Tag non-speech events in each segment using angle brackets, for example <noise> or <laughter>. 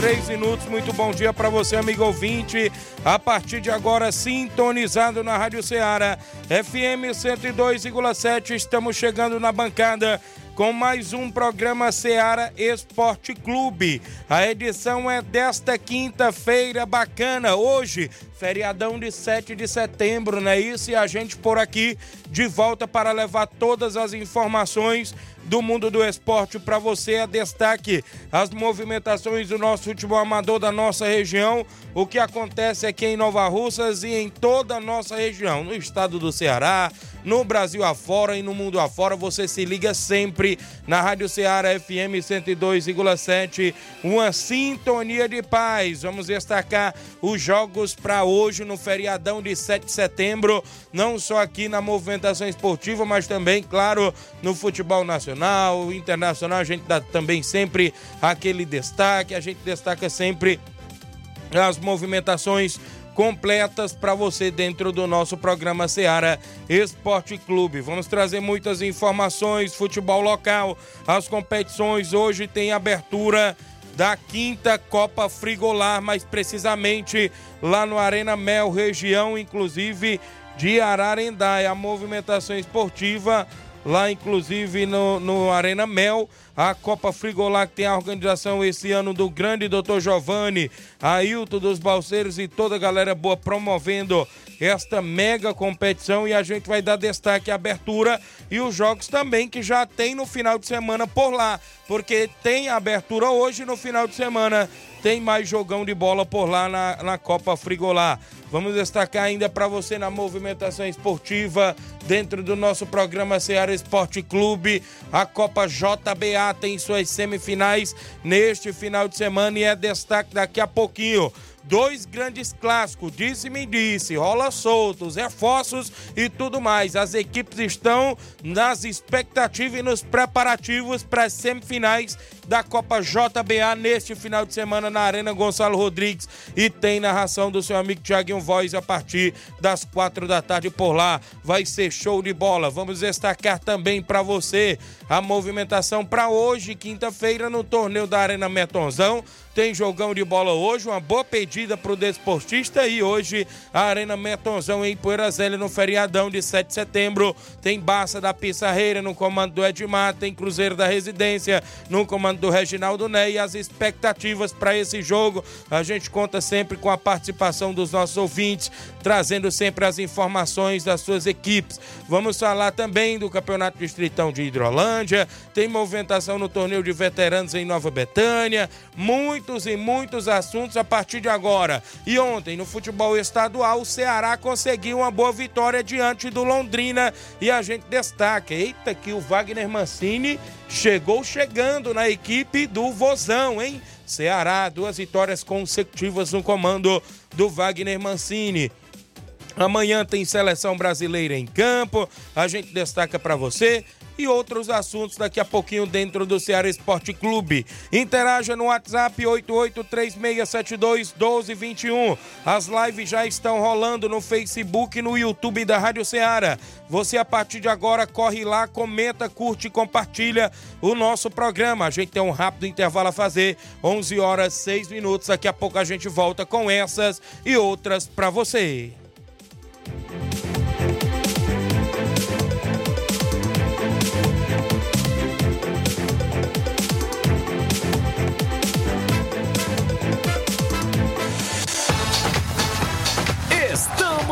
Três minutos. Muito bom dia para você, amigo ouvinte. A partir de agora, sintonizado na Rádio Ceará, FM 102,7. Estamos chegando na bancada com mais um programa Seara Esporte Clube. A edição é desta quinta-feira bacana. Hoje, feriadão de 7 de setembro, não é isso? E a gente por aqui de volta para levar todas as informações do mundo do esporte para você. A destaque as movimentações do nosso futebol amador da nossa região, o que acontece aqui em Nova Russas e em toda a nossa região, no estado do Ceará, no Brasil afora e no mundo afora. Você se liga sempre na Rádio Ceará FM 102,7, uma sintonia de paz. Vamos destacar os jogos para hoje no feriadão de 7 de setembro, não só aqui na movimentação esportiva, mas também, claro, no futebol nacional, internacional. A gente dá também sempre aquele destaque, a gente destaca sempre as movimentações completas para você dentro do nosso programa Seara Esporte Clube. Vamos trazer muitas informações, futebol local, as competições. Hoje tem abertura da quinta Copa Frigolar, mais precisamente lá no Arena Mel, região inclusive de Ararendá. a movimentação esportiva lá inclusive no, no Arena Mel a Copa Frigolar que tem a organização esse ano do grande Dr. Giovanni, Ailton dos Balseiros e toda a galera boa promovendo esta mega competição e a gente vai dar destaque à abertura e os jogos também que já tem no final de semana por lá, porque tem abertura hoje no final de semana tem mais jogão de bola por lá na, na Copa Frigolar. Vamos destacar ainda para você na movimentação esportiva dentro do nosso programa Ceará Esporte Clube. A Copa JBA tem suas semifinais neste final de semana e é destaque daqui a pouquinho dois grandes clássicos, disse-me disse, rola soltos, reforços e tudo mais. As equipes estão nas expectativas e nos preparativos para as semifinais da Copa JBA neste final de semana na Arena Gonçalo Rodrigues e tem narração do seu amigo Tiaguinho Voz a partir das quatro da tarde por lá. Vai ser show de bola. Vamos destacar também para você a movimentação para hoje, quinta-feira, no torneio da Arena Metonzão. Tem jogão de bola hoje, uma boa pedida para o desportista e hoje a Arena Metonzão em Poeira no feriadão de 7 de setembro. Tem Baça da Pissarreira no comando do Edmar, tem Cruzeiro da Residência no comando do Reginaldo Ney e as expectativas para esse jogo. A gente conta sempre com a participação dos nossos ouvintes, trazendo sempre as informações das suas equipes. Vamos falar também do Campeonato Distritão de Hidrolândia, tem movimentação no torneio de veteranos em Nova Betânia, muitos e muitos assuntos a partir de agora. E ontem, no futebol estadual, o Ceará conseguiu uma boa vitória diante do Londrina e a gente destaca, eita que o Wagner Mancini chegou chegando na equipe do Vozão, hein? Ceará, duas vitórias consecutivas no comando do Wagner Mancini. Amanhã tem seleção brasileira em campo. A gente destaca para você e outros assuntos daqui a pouquinho dentro do Ceará Esporte Clube. Interaja no WhatsApp 8836721221. As lives já estão rolando no Facebook e no YouTube da Rádio Ceará. Você a partir de agora corre lá, comenta, curte e compartilha o nosso programa. A gente tem um rápido intervalo a fazer, 11 horas 6 minutos. Daqui a pouco a gente volta com essas e outras para você.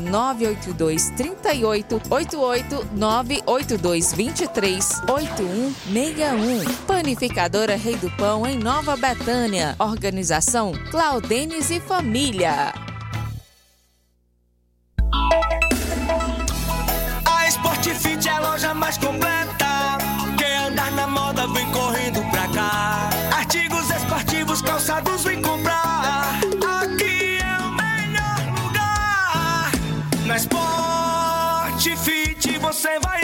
982 38 88 982 23 8161. Panificadora Rei do Pão em Nova Betânia. Organização Claudenes e Família. A Sport Fit é a loja mais completa. Quer andar na moda, vem correndo pra cá. Artigos esportivos, calçados, Na Sport Fit você vai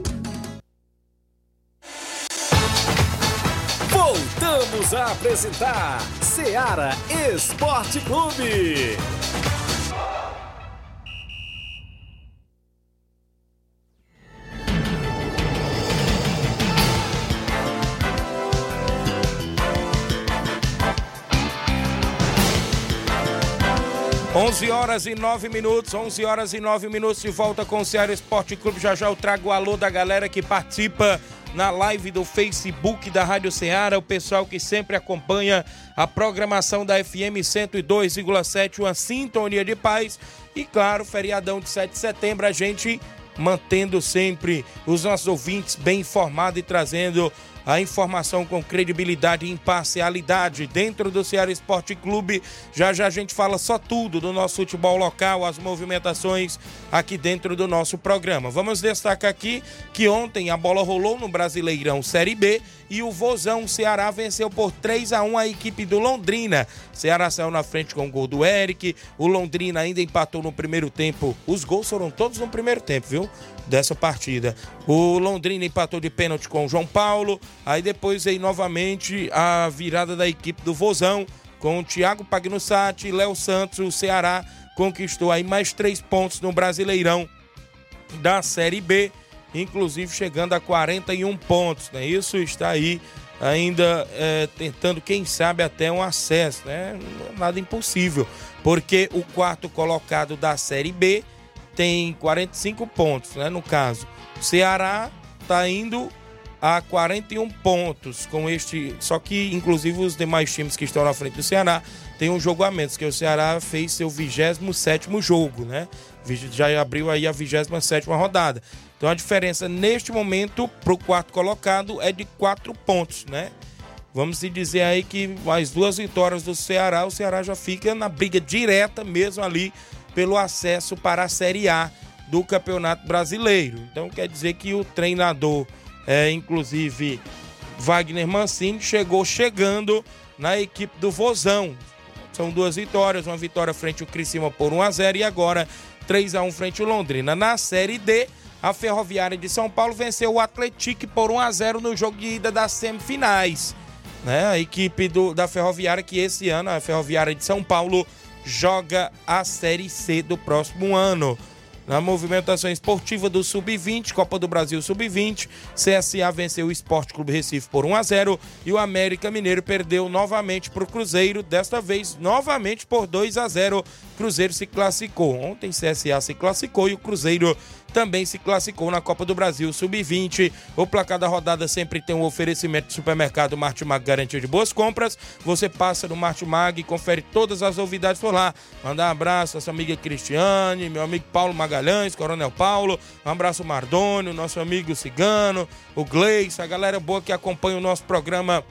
Voltamos a apresentar Seara Esporte Clube. 11 horas e 9 minutos, 11 horas e 9 minutos de volta com o Ceará Esporte Clube. Já já eu trago o alô da galera que participa na live do Facebook da Rádio Ceará, o pessoal que sempre acompanha a programação da FM 102,7, uma sintonia de paz. E claro, feriadão de 7 de setembro, a gente mantendo sempre os nossos ouvintes bem informados e trazendo a informação com credibilidade e imparcialidade dentro do Ceará Esporte Clube. Já já a gente fala só tudo do nosso futebol local, as movimentações aqui dentro do nosso programa. Vamos destacar aqui que ontem a bola rolou no Brasileirão Série B e o Vozão Ceará venceu por 3 a 1 a equipe do Londrina. Ceará saiu na frente com o gol do Eric, o Londrina ainda empatou no primeiro tempo. Os gols foram todos no primeiro tempo, viu? Dessa partida. O Londrina empatou de pênalti com o João Paulo. Aí depois aí novamente a virada da equipe do Vozão com o Thiago Pagnussati Léo Santos. O Ceará conquistou aí mais três pontos no Brasileirão da Série B, inclusive chegando a 41 pontos, né? Isso está aí ainda é, tentando, quem sabe, até um acesso, né? Nada impossível, porque o quarto colocado da Série B tem 45 pontos, né? No caso, o Ceará está indo a 41 pontos com este. Só que, inclusive, os demais times que estão na frente do Ceará têm um jogo a menos, que o Ceará fez seu 27 jogo, né? Já abriu aí a 27 rodada. Então a diferença neste momento para o quarto colocado é de 4 pontos, né? Vamos dizer aí que mais duas vitórias do Ceará, o Ceará já fica na briga direta mesmo ali pelo acesso para a Série A do Campeonato Brasileiro. Então quer dizer que o treinador é, inclusive Wagner Mancini chegou chegando na equipe do Vozão. São duas vitórias, uma vitória frente ao Criciúma por 1 a 0 e agora 3 a 1 frente ao Londrina. Na Série D, a Ferroviária de São Paulo venceu o Atlético por 1 a 0 no jogo de ida das semifinais. Né? A equipe do, da Ferroviária que esse ano, a Ferroviária de São Paulo, joga a Série C do próximo ano. Na movimentação esportiva do Sub-20, Copa do Brasil Sub-20, CSA venceu o Esporte Clube Recife por 1 a 0 e o América Mineiro perdeu novamente para o Cruzeiro, desta vez novamente por 2 a 0. Cruzeiro se classificou. Ontem CSA se classificou e o Cruzeiro também se classificou na Copa do Brasil Sub-20. O placar da rodada sempre tem um oferecimento de supermercado Martimag garantia de boas compras. Você passa no Martimag e confere todas as novidades por lá. Mandar um abraço a sua amiga Cristiane, meu amigo Paulo Magalhães, Coronel Paulo. Um abraço Mardônio, nosso amigo Cigano, o Gleice, a galera boa que acompanha o nosso programa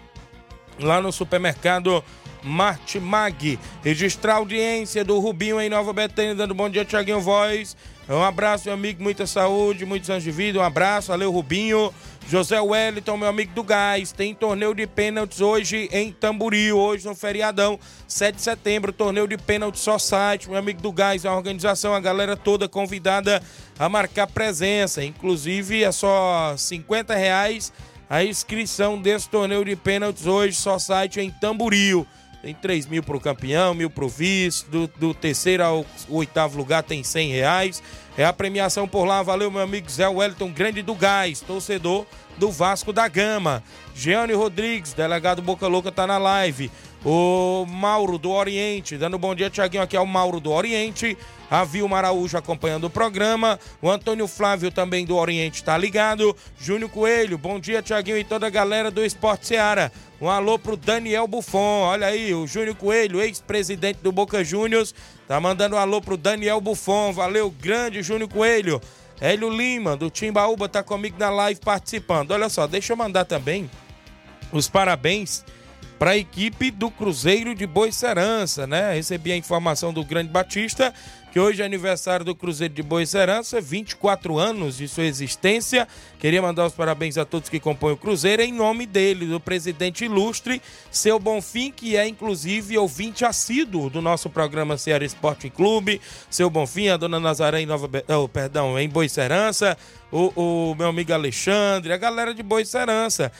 lá no supermercado Martimag. Registrar a audiência do Rubinho em Nova Betânia, dando bom dia, Tiaguinho Voz. Um abraço, meu amigo, muita saúde, muitos anos de vida. Um abraço, valeu, Rubinho. José Wellington, meu amigo do Gás, tem torneio de pênaltis hoje em Tamboril, hoje no feriadão, 7 de setembro, torneio de pênaltis só site, meu amigo do Gás, a organização, a galera toda convidada a marcar presença, inclusive é só 50 reais a inscrição desse torneio de pênaltis hoje, só site em Tamboril. Tem 3 mil pro campeão, mil pro vice. Do, do terceiro ao oitavo lugar tem 100 reais. É a premiação por lá. Valeu, meu amigo Zé Wellington, grande do Gás, torcedor do Vasco da Gama. Jeane Rodrigues, delegado Boca Louca, tá na live. O Mauro do Oriente, dando bom dia, Tiaguinho. Aqui é o Mauro do Oriente. A Vilma Araújo acompanhando o programa. O Antônio Flávio também do Oriente está ligado. Júnior Coelho, bom dia, Tiaguinho e toda a galera do Esporte Seara. Um alô pro Daniel Buffon. Olha aí, o Júnior Coelho, ex-presidente do Boca Juniors, tá mandando um alô pro Daniel Buffon. Valeu, grande Júnior Coelho. Hélio Lima, do Timbaúba, tá comigo na live participando. Olha só, deixa eu mandar também os parabéns para a equipe do Cruzeiro de Boicerança, né? Recebi a informação do Grande Batista que hoje é aniversário do Cruzeiro de Boicerança, 24 anos de sua existência. Queria mandar os parabéns a todos que compõem o Cruzeiro, em nome dele, do presidente ilustre, seu Bonfim, que é inclusive ouvinte assíduo do nosso programa Ceará Esporte Clube. Seu Bonfim, a dona Nazaré em Nova, oh, perdão, em Boicerança, o, o meu amigo Alexandre, a galera de Boicerança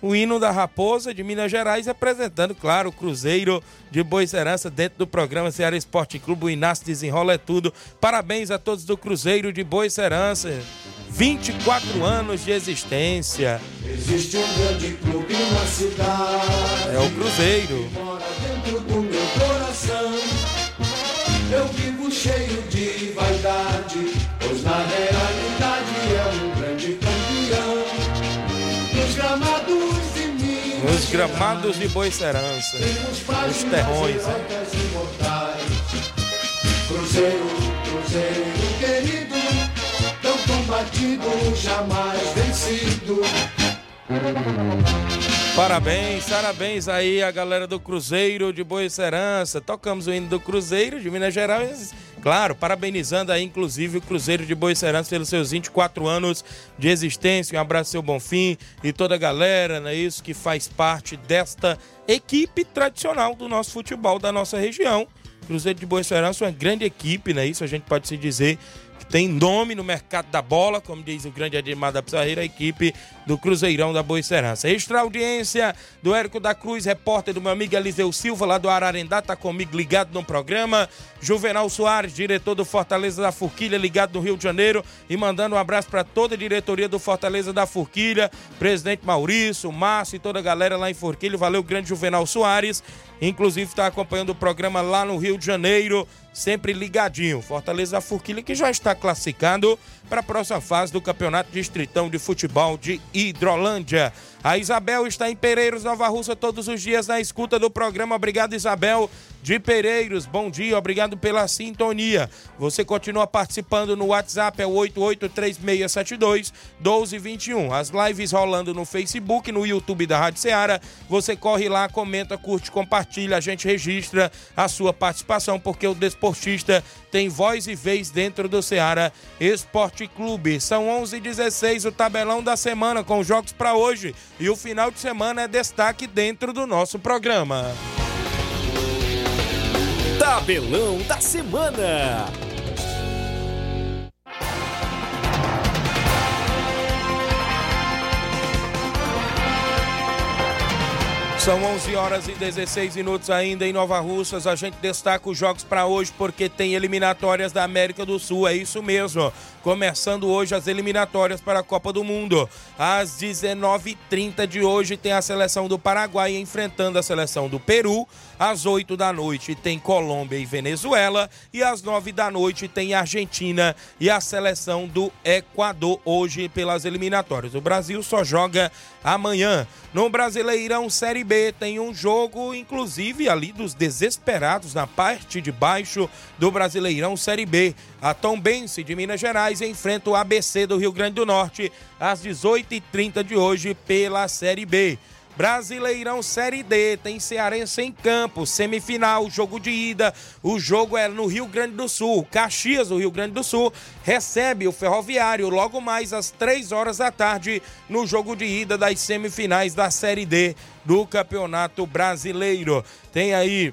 o hino da Raposa de Minas Gerais, representando, claro, o Cruzeiro de Boa Serança dentro do programa Ceará Esporte Clube. O Inácio desenrola é tudo. Parabéns a todos do Cruzeiro de Boa Serança. 24 anos de existência. Existe um grande clube na cidade. É o Cruzeiro. Mora dentro do meu coração. Eu vivo cheio de vaidade, pois na realidade Nos gramados de Boa Serança. Os terrões, né? Cruzeiro, Cruzeiro querido, tão combatido, jamais vencido. Parabéns, parabéns aí a galera do Cruzeiro de Boa Serança. Tocamos o hino do Cruzeiro de Minas Gerais. Claro, parabenizando aí, inclusive, o Cruzeiro de Boa Serança pelos seus 24 anos de existência. Um abraço, seu Bonfim e toda a galera, não é isso, que faz parte desta equipe tradicional do nosso futebol da nossa região. Cruzeiro de Boa Serança, uma grande equipe, não é isso? A gente pode se dizer tem nome no mercado da bola, como diz o grande Ademar da Pizarreira, a equipe do Cruzeirão da Boa Serança. Extra audiência do Érico da Cruz, repórter do meu amigo Eliseu Silva, lá do Ararendá, tá comigo ligado no programa. Juvenal Soares, diretor do Fortaleza da Forquilha, ligado no Rio de Janeiro, e mandando um abraço para toda a diretoria do Fortaleza da Forquilha, presidente Maurício, Márcio e toda a galera lá em Forquilha. Valeu, grande Juvenal Soares. Inclusive está acompanhando o programa lá no Rio de Janeiro, sempre ligadinho. Fortaleza da Forquilha que já está classificado para a próxima fase do Campeonato Distritão de Futebol de Hidrolândia. A Isabel está em Pereiros, Nova Russa, todos os dias na escuta do programa. Obrigado, Isabel de Pereiros. Bom dia, obrigado pela sintonia. Você continua participando no WhatsApp, é o 883672 1221. As lives rolando no Facebook, no YouTube da Rádio Ceará. Você corre lá, comenta, curte, compartilha. A gente registra a sua participação, porque o desportista tem voz e vez dentro do Ceará Esporte Clube. São 11h16, o tabelão da semana com jogos para hoje. E o final de semana é destaque dentro do nosso programa. Tabelão da semana. São 11 horas e 16 minutos ainda em Nova Russas. A gente destaca os jogos para hoje porque tem eliminatórias da América do Sul. É isso mesmo. Começando hoje as eliminatórias para a Copa do Mundo. Às 19h30 de hoje tem a seleção do Paraguai enfrentando a seleção do Peru. Às 8 da noite tem Colômbia e Venezuela. E às 9 da noite tem Argentina e a seleção do Equador hoje pelas eliminatórias. O Brasil só joga amanhã. No Brasileirão Série B tem um jogo, inclusive ali dos desesperados na parte de baixo do Brasileirão Série B. A Tombense de Minas Gerais enfrenta o ABC do Rio Grande do Norte às 18h30 de hoje pela Série B. Brasileirão Série D, tem Cearense em campo, semifinal, jogo de ida. O jogo é no Rio Grande do Sul. Caxias, do Rio Grande do Sul, recebe o Ferroviário logo mais às 3 horas da tarde no jogo de ida das semifinais da Série D do Campeonato Brasileiro. Tem aí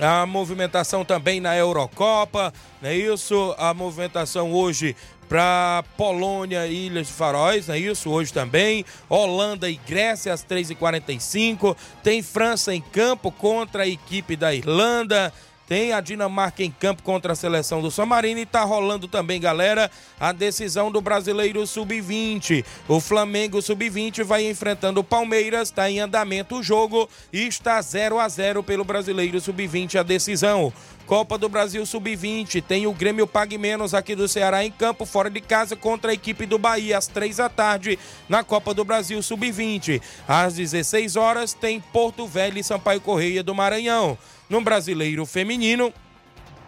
a movimentação também na Eurocopa, não é isso? A movimentação hoje para Polônia e Ilhas de Faróis, é isso? Hoje também. Holanda e Grécia às 3h45. Tem França em campo contra a equipe da Irlanda. Tem a Dinamarca em campo contra a seleção do San Marino e tá rolando também, galera, a decisão do Brasileiro Sub-20. O Flamengo Sub-20 vai enfrentando o Palmeiras, tá em andamento o jogo e está 0 a 0 pelo Brasileiro Sub-20 a decisão. Copa do Brasil Sub-20. Tem o Grêmio Pague Menos aqui do Ceará em campo, fora de casa, contra a equipe do Bahia, às três da tarde, na Copa do Brasil Sub-20. Às 16 horas, tem Porto Velho e Sampaio Correia do Maranhão. No Brasileiro Feminino,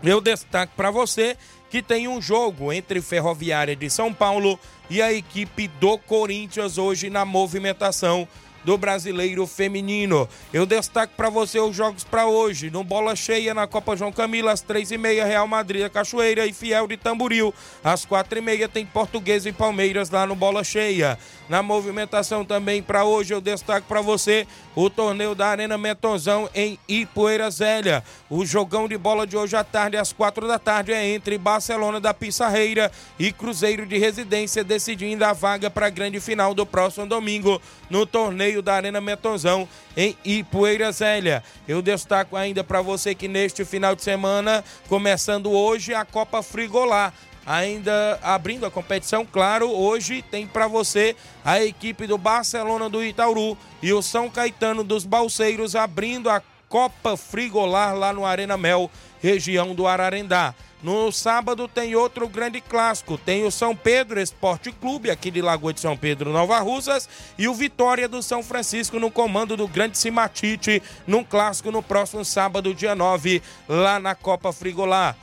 eu destaco para você que tem um jogo entre Ferroviária de São Paulo e a equipe do Corinthians hoje na movimentação do Brasileiro Feminino. Eu destaco para você os jogos para hoje. No Bola Cheia na Copa João Camilo, às três e meia, Real Madrid, Cachoeira e Fiel de Tamburil. Às quatro e meia tem Português e Palmeiras lá no Bola Cheia. Na movimentação também para hoje, eu destaco para você o torneio da Arena Metozão em Ipueira Zélia. O jogão de bola de hoje à tarde, às quatro da tarde, é entre Barcelona da Pissarreira e Cruzeiro de Residência, decidindo a vaga para a grande final do próximo domingo no torneio da Arena Metozão em Ipueira Zélia. Eu destaco ainda para você que neste final de semana, começando hoje, a Copa Frigolá ainda abrindo a competição, claro, hoje tem para você a equipe do Barcelona do Itauru e o São Caetano dos Balseiros abrindo a Copa Frigolar lá no Arena Mel, região do Ararendá. No sábado tem outro grande clássico, tem o São Pedro Esporte Clube, aqui de Lagoa de São Pedro, Nova Russas, e o Vitória do São Francisco no comando do Grande Simatite, num clássico no próximo sábado, dia 9, lá na Copa Frigolar.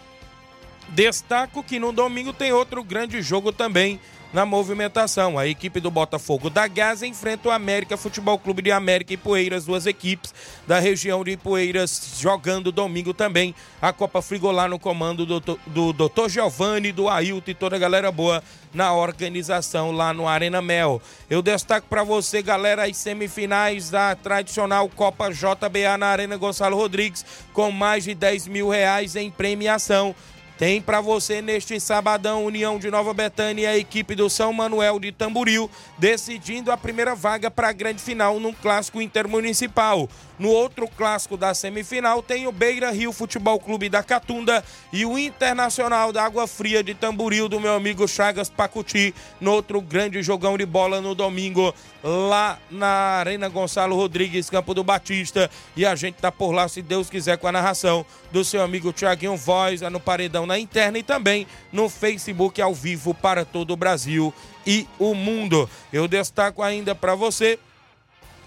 Destaco que no domingo tem outro grande jogo também na movimentação. A equipe do Botafogo da Gaza enfrenta o América Futebol Clube de América e Poeiras, duas equipes da região de Poeiras jogando domingo também a Copa Frigolá no comando do, do Dr. Giovanni, do Ailton e toda a galera boa na organização lá no Arena Mel. Eu destaco para você, galera, as semifinais da tradicional Copa JBA na Arena Gonçalo Rodrigues com mais de 10 mil reais em premiação. Tem para você neste sabadão União de Nova Betânia e a equipe do São Manuel de Tamburil decidindo a primeira vaga para a grande final num clássico intermunicipal. No outro clássico da semifinal tem o Beira Rio Futebol Clube da Catunda e o Internacional da Água Fria de Tamburil do meu amigo Chagas Pacuti no outro grande jogão de bola no domingo lá na Arena Gonçalo Rodrigues, Campo do Batista. E a gente tá por lá, se Deus quiser, com a narração do seu amigo Tiaguinho Voz, no Paredão na interna e também no Facebook ao vivo para todo o Brasil e o mundo. Eu destaco ainda para você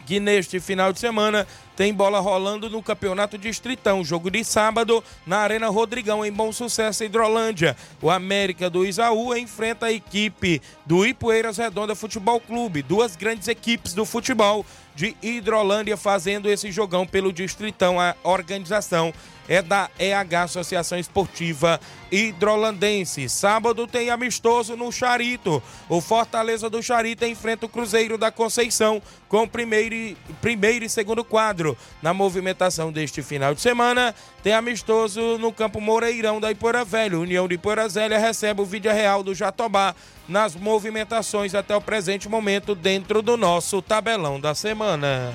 que neste final de semana tem bola rolando no Campeonato Distritão. Jogo de sábado na Arena Rodrigão, em Bom Sucesso, Hidrolândia. O América do Isaú enfrenta a equipe do Ipueiras Redonda Futebol Clube. Duas grandes equipes do futebol de Hidrolândia fazendo esse jogão pelo Distritão. A organização é da EH Associação Esportiva Hidrolandense. Sábado tem amistoso no Charito. O Fortaleza do Charito enfrenta o Cruzeiro da Conceição com primeiro e, primeiro e segundo quadro. Na movimentação deste final de semana, tem amistoso no Campo Moreirão da Ipoeira Velho. União de Ipoeira Velha recebe o vídeo real do Jatobá nas movimentações até o presente momento dentro do nosso tabelão da semana.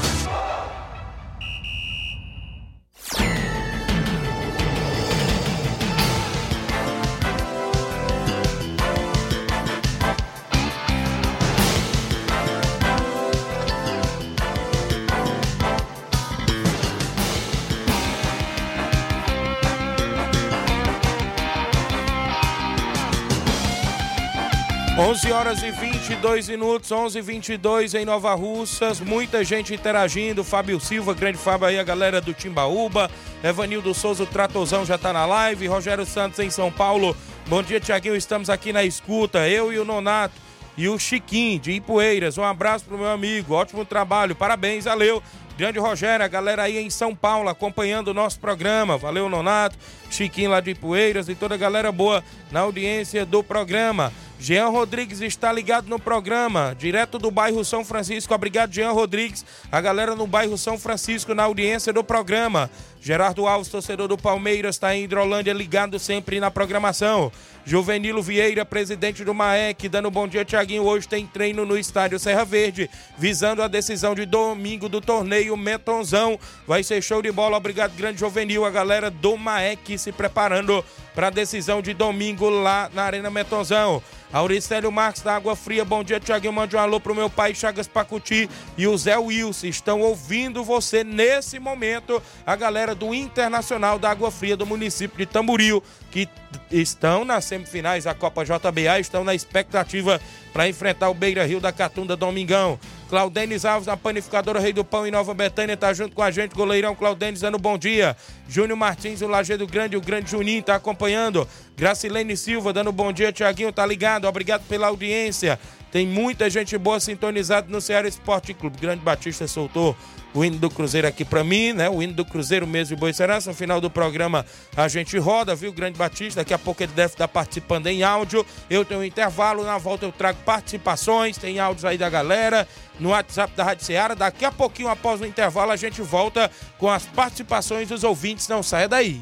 11 horas e 22 minutos, 11 e 22 em Nova Russas. Muita gente interagindo. Fábio Silva, grande Fábio aí, a galera do Timbaúba. Evanildo Souza, o Tratozão já tá na live. Rogério Santos em São Paulo. Bom dia, Tiaguinho. Estamos aqui na escuta. Eu e o Nonato e o Chiquinho de Ipueiras. Um abraço pro meu amigo. Ótimo trabalho. Parabéns, valeu. Grande Rogério, a galera aí em São Paulo acompanhando o nosso programa. Valeu, Nonato, Chiquinho lá de Ipueiras e toda a galera boa na audiência do programa. Jean Rodrigues está ligado no programa, direto do bairro São Francisco. Obrigado, Jean Rodrigues. A galera no bairro São Francisco na audiência do programa. Gerardo Alves, torcedor do Palmeiras, está em Hidrolândia, ligado sempre na programação. Juvenilo Vieira, presidente do MAEC, dando bom dia, Tiaguinho. Hoje tem treino no estádio Serra Verde, visando a decisão de domingo do torneio Metonzão. Vai ser show de bola. Obrigado, grande Juvenil. A galera do MAEC se preparando para a decisão de domingo lá na Arena Metonzão. Auricélio Marques da Água Fria, bom dia, Tiaguinho. Mande um alô pro meu pai Chagas Pacuti e o Zé Wilson. Estão ouvindo você nesse momento. A galera do Internacional da Água Fria do município de Tamboril, que estão nas semifinais da Copa JBA, estão na expectativa para enfrentar o Beira Rio da Catunda Domingão. Claudenis Alves, a panificadora Rei do Pão em Nova Betânia, tá junto com a gente, goleirão Claudenis dando bom dia. Júnior Martins, o Lajeado Grande, o grande Juninho tá acompanhando. Gracilene Silva dando bom dia, Tiaguinho, tá ligado? Obrigado pela audiência. Tem muita gente boa sintonizada no Ceará Esporte Clube. Grande Batista soltou o hino do Cruzeiro aqui para mim, né? O hino do Cruzeiro mesmo de Boi Serança. No final do programa a gente roda, viu? Grande Batista. Daqui a pouco ele deve estar participando em áudio. Eu tenho um intervalo, na volta eu trago participações, tem áudios aí da galera no WhatsApp da Rádio Ceará. Daqui a pouquinho, após o intervalo, a gente volta com as participações dos ouvintes. Não saia daí.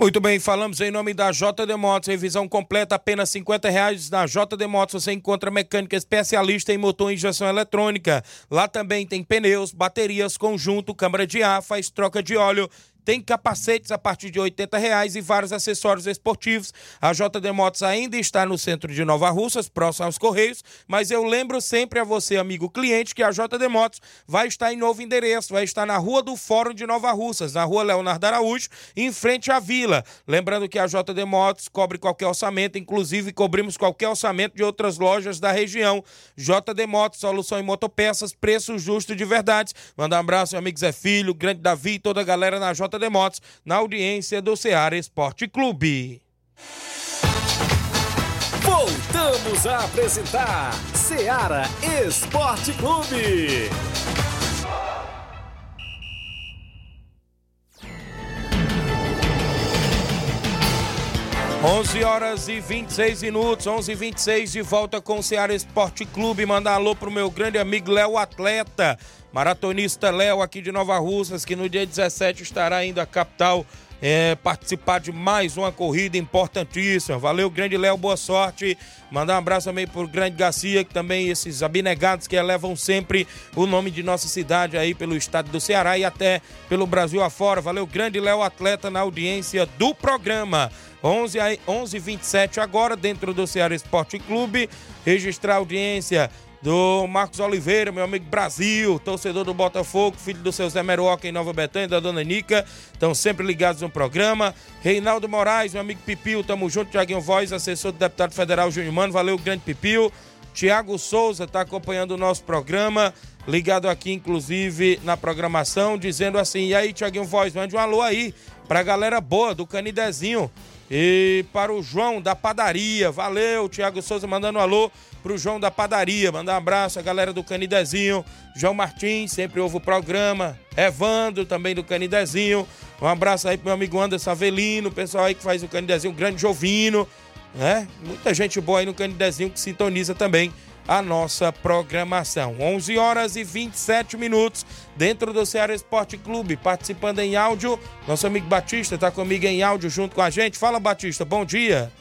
Muito bem, falamos em nome da JD Motos, revisão completa, apenas 50 reais na JD Motos, você encontra mecânica especialista em motor e injeção eletrônica. Lá também tem pneus, baterias, conjunto, câmara de ar, faz troca de óleo, tem capacetes a partir de 80 reais e vários acessórios esportivos. A JD Motos ainda está no centro de Nova Russas, próximo aos Correios, mas eu lembro sempre a você, amigo cliente, que a JD Motos vai estar em novo endereço, vai estar na Rua do Fórum de Nova Russas, na Rua Leonardo Araújo, em frente à Vila. Lembrando que a JD Motos cobre qualquer orçamento, inclusive cobrimos qualquer orçamento de outras lojas da região. JD Motos, solução em motopeças, preço justo de verdade. Manda um abraço, meu amigo Zé Filho, grande Davi e toda a galera na JD Motos, na audiência do Ceará Esporte Clube. Voltamos a apresentar Seara Esporte Clube. 11 horas e 26 minutos, 11 e 26 de volta com o Ceará Esporte Clube. Mandar alô pro meu grande amigo Léo Atleta, maratonista Léo aqui de Nova Russas, que no dia 17 estará indo à capital é, participar de mais uma corrida importantíssima. Valeu, grande Léo, boa sorte. Mandar um abraço também pro grande Garcia, que também esses abnegados que elevam sempre o nome de nossa cidade aí pelo estado do Ceará e até pelo Brasil afora. Valeu, grande Léo Atleta na audiência do programa. 11 a 11 27 agora dentro do Ceará Esporte Clube. Registrar audiência do Marcos Oliveira, meu amigo Brasil, torcedor do Botafogo, filho do seu Zé Meruoca em Nova Betânia, da dona Nica, estão sempre ligados no programa. Reinaldo Moraes, meu amigo Pipio, tamo junto, Tiaguinho Voz, assessor do deputado federal Júnior Mano, valeu, grande Pipio. Tiago Souza está acompanhando o nosso programa, ligado aqui, inclusive, na programação, dizendo assim: e aí, Tiaguinho Voz, mande um alô aí pra galera boa do Canidezinho. E para o João da Padaria, valeu, Tiago Souza mandando um alô pro João da Padaria, mandar um abraço a galera do Canidezinho, João Martins, sempre ouve o programa, Evandro também do Canidezinho, um abraço aí pro meu amigo Anderson Avelino, o pessoal aí que faz o Canidezinho, o grande Jovino, né? Muita gente boa aí no Canidezinho que sintoniza também a nossa programação. 11 horas e 27 minutos dentro do Ceará Esporte Clube, participando em áudio. Nosso amigo Batista está comigo em áudio junto com a gente. Fala, Batista, bom dia.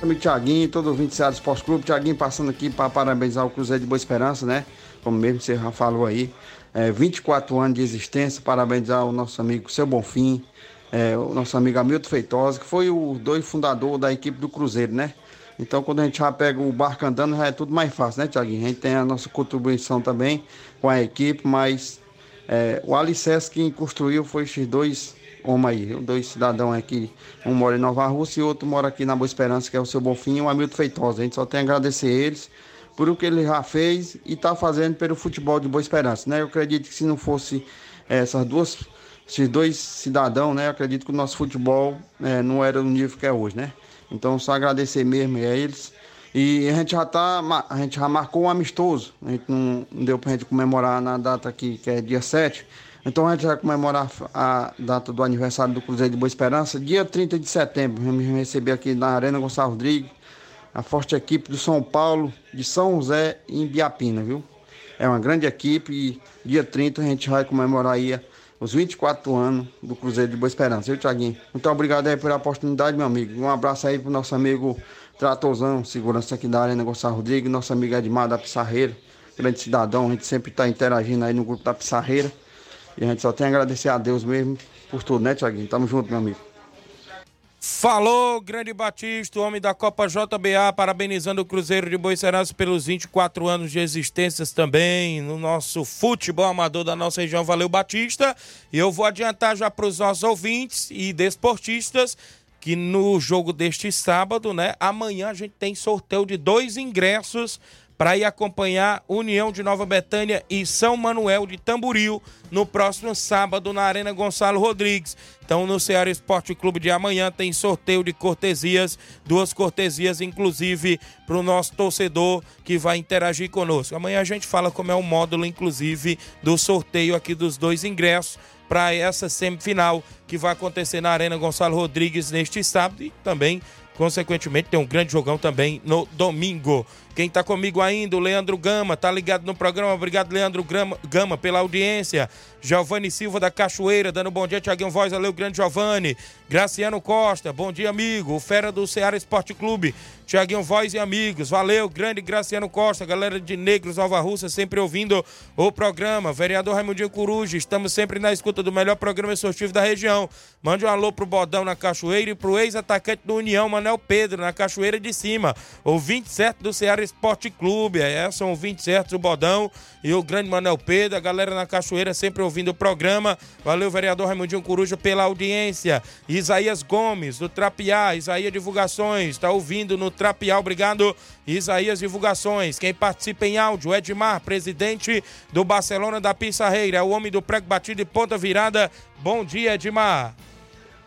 Amigo Tiaguinho, todo ouvinte do Esporte Clube. Tiaguinho passando aqui para parabenizar o Cruzeiro de Boa Esperança, né? Como mesmo você já falou aí. É, 24 anos de existência, parabenizar o nosso amigo Seu Bonfim, é, o nosso amigo Hamilton Feitosa, que foi o dois fundador da equipe do Cruzeiro, né? Então, quando a gente já pega o barco andando, já é tudo mais fácil, né, Tiaguinho? A gente tem a nossa contribuição também com a equipe, mas é, o alicerce que construiu foi esses dois homens aí, dois cidadãos aqui. Um mora em Nova Rússia e outro mora aqui na Boa Esperança, que é o seu Bonfim e o Hamilton Feitosa. A gente só tem a agradecer eles por o que ele já fez e está fazendo pelo futebol de Boa Esperança, né? Eu acredito que se não fosse é, essas duas, esses dois cidadãos, né? Eu acredito que o nosso futebol é, não era o nível que é hoje, né? Então só agradecer mesmo a eles. E a gente já tá, a gente já marcou um amistoso. A gente não, não deu pra gente comemorar na data aqui, que é dia 7. Então a gente vai comemorar a data do aniversário do Cruzeiro de Boa Esperança, dia 30 de setembro. Vamos receber aqui na Arena Gonçalves Rodrigues a forte equipe do São Paulo, de São José e Biapina, viu? É uma grande equipe e dia 30 a gente vai comemorar aí os 24 anos do Cruzeiro de Boa Esperança. Viu, Tiaguinho? Muito obrigado aí pela oportunidade, meu amigo. Um abraço aí pro nosso amigo Tratorzão, segurança aqui da Arena Gonçalves Rodrigues, nosso amigo Edmar da Pissarreira, grande cidadão, a gente sempre está interagindo aí no grupo da Pissarreira. E a gente só tem a agradecer a Deus mesmo por tudo, né, Tiaguinho? Tamo junto, meu amigo. Falou, grande Batista, homem da Copa JBA, parabenizando o Cruzeiro de Boicerança pelos 24 anos de existências também no nosso futebol amador da nossa região. Valeu, Batista. E eu vou adiantar já para os nossos ouvintes e desportistas que no jogo deste sábado, né? Amanhã a gente tem sorteio de dois ingressos para ir acompanhar União de Nova Betânia e São Manuel de Tamboril no próximo sábado na Arena Gonçalo Rodrigues. Então, no Ceará Esporte Clube de amanhã tem sorteio de cortesias, duas cortesias, inclusive, para o nosso torcedor que vai interagir conosco. Amanhã a gente fala como é o módulo, inclusive, do sorteio aqui dos dois ingressos para essa semifinal que vai acontecer na Arena Gonçalo Rodrigues neste sábado e também, consequentemente, tem um grande jogão também no domingo. Quem está comigo ainda, o Leandro Gama, tá ligado no programa. Obrigado, Leandro Gama, pela audiência. Giovanni Silva da Cachoeira, dando bom dia, Tiaguinho Voz, valeu, grande Giovanni. Graciano Costa, bom dia, amigo. O Fera do Ceará Esporte Clube, Tiaguinho Voz e amigos, valeu, grande Graciano Costa, galera de Negros Nova Russa, sempre ouvindo o programa. Vereador Raimundinho Coruja, estamos sempre na escuta do melhor programa esportivo da região. Mande um alô pro Bodão na Cachoeira e pro ex-atacante do União, Manel Pedro, na Cachoeira de Cima. O 27 do Ceará Esporte Clube, é, são 27 do Bodão e o grande Manel Pedro, a galera na Cachoeira sempre ouvindo o programa. Valeu, vereador Raimundinho Coruja, pela audiência. Isaías Gomes, do Trapiá, Isaías Divulgações, está ouvindo no Trapiá, obrigado. Isaías Divulgações, quem participa em áudio, Edmar, presidente do Barcelona da Pissarreira, é o homem do prego batido e ponta virada. Bom dia, Edmar.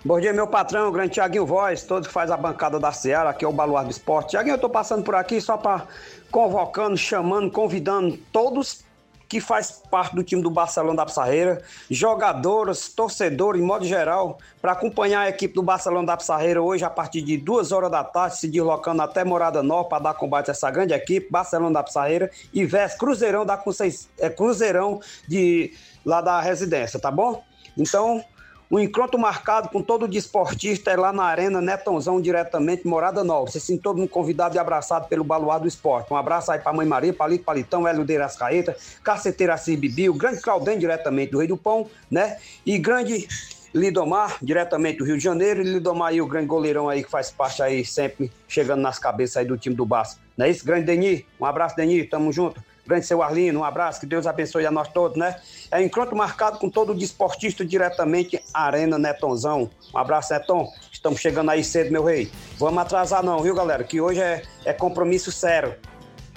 Bom dia, meu patrão, grande Tiaguinho Voz, todos que faz a bancada da Seara, aqui é o Baluar do Esporte. Tiaguinho, eu tô passando por aqui só para convocando, chamando, convidando todos que faz parte do time do Barcelona da Pissarreira, jogadoras, torcedores, em modo geral, para acompanhar a equipe do Barcelona da Pissarreira hoje a partir de duas horas da tarde, se deslocando até Morada Nova para dar combate a essa grande equipe, Barcelona da Pissarreira, e veste Cruzeirão da Conceição, é, Cruzeirão de lá da residência, tá bom? Então, o encontro marcado com todo o desportista é lá na Arena Netãozão, diretamente, Morada Nova. Vocês sim, todo mundo convidado e abraçado pelo Baluar do Esporte. Um abraço aí pra Mãe Maria, Palito Palitão, Hélio de Rascaeta, Caceteira Bibi, o grande Claudem, diretamente do Rei do Pão, né? E grande Lidomar, diretamente do Rio de Janeiro, e Lidomar aí, o grande goleirão aí que faz parte aí, sempre chegando nas cabeças aí do time do Barça. Não é isso, grande Deni? Um abraço, Deni, tamo junto. Grande seu Arlino, um abraço, que Deus abençoe a nós todos, né? É encontro marcado com todo o desportista diretamente Arena Netonzão. Um abraço, Neton. Estamos chegando aí cedo, meu rei. Vamos atrasar não, viu, galera? Que hoje é, é compromisso sério.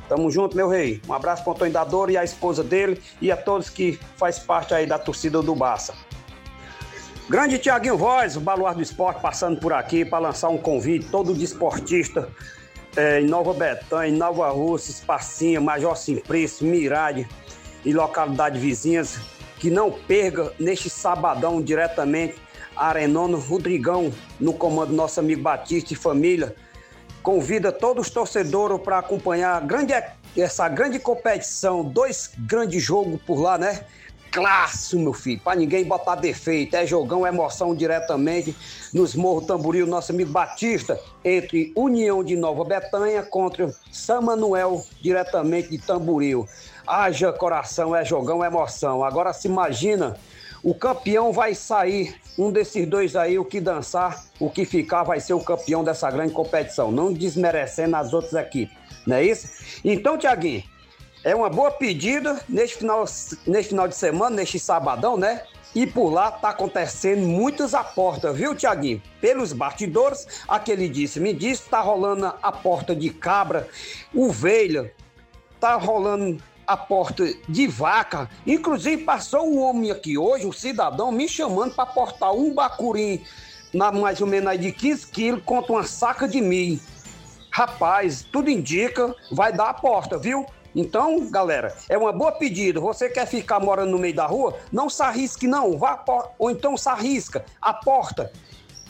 Tamo junto, meu rei. Um abraço para o Antônio Dador e a esposa dele e a todos que faz parte aí da torcida do Barça. Grande Tiaguinho Voz, o Baluar do Esporte, passando por aqui para lançar um convite, todo desportista é, em Nova Betânia, em Nova Rússia, Espacinha, Major Simplício, Mirade e localidades vizinhas, que não perca neste sabadão diretamente Arenono Rodrigão, no comando do nosso amigo Batista e família. Convida todos os torcedores para acompanhar grande, essa grande competição, dois grandes jogos por lá, né? Clássico, meu filho, para ninguém botar defeito. É jogão, é emoção diretamente nos Morros Tamboril, nosso amigo Batista, entre União de Nova Betânia contra São Manuel, diretamente de Tamboril. Haja coração, é jogão, é emoção. Agora se imagina, o campeão vai sair, um desses dois aí, o que dançar, o que ficar vai ser o campeão dessa grande competição, não desmerecendo as outras equipes, não é isso? Então, Tiaguinho, é uma boa pedida neste final, neste final de semana, neste sabadão, né? E por lá tá acontecendo muitas aportas, viu, Tiaguinho? Pelos bastidores, aquele disse, me disse, tá rolando a porta de cabra, ovelha, tá rolando a porta de vaca. Inclusive, passou um homem aqui hoje, um cidadão, me chamando para portar um bacurim, na mais ou menos aí de 15 quilos, contra uma saca de milho. Rapaz, tudo indica, vai dar a porta, viu? Então, galera, é uma boa pedida. Você quer ficar morando no meio da rua? Não se arrisque, não. Vá ou então se arrisca. A porta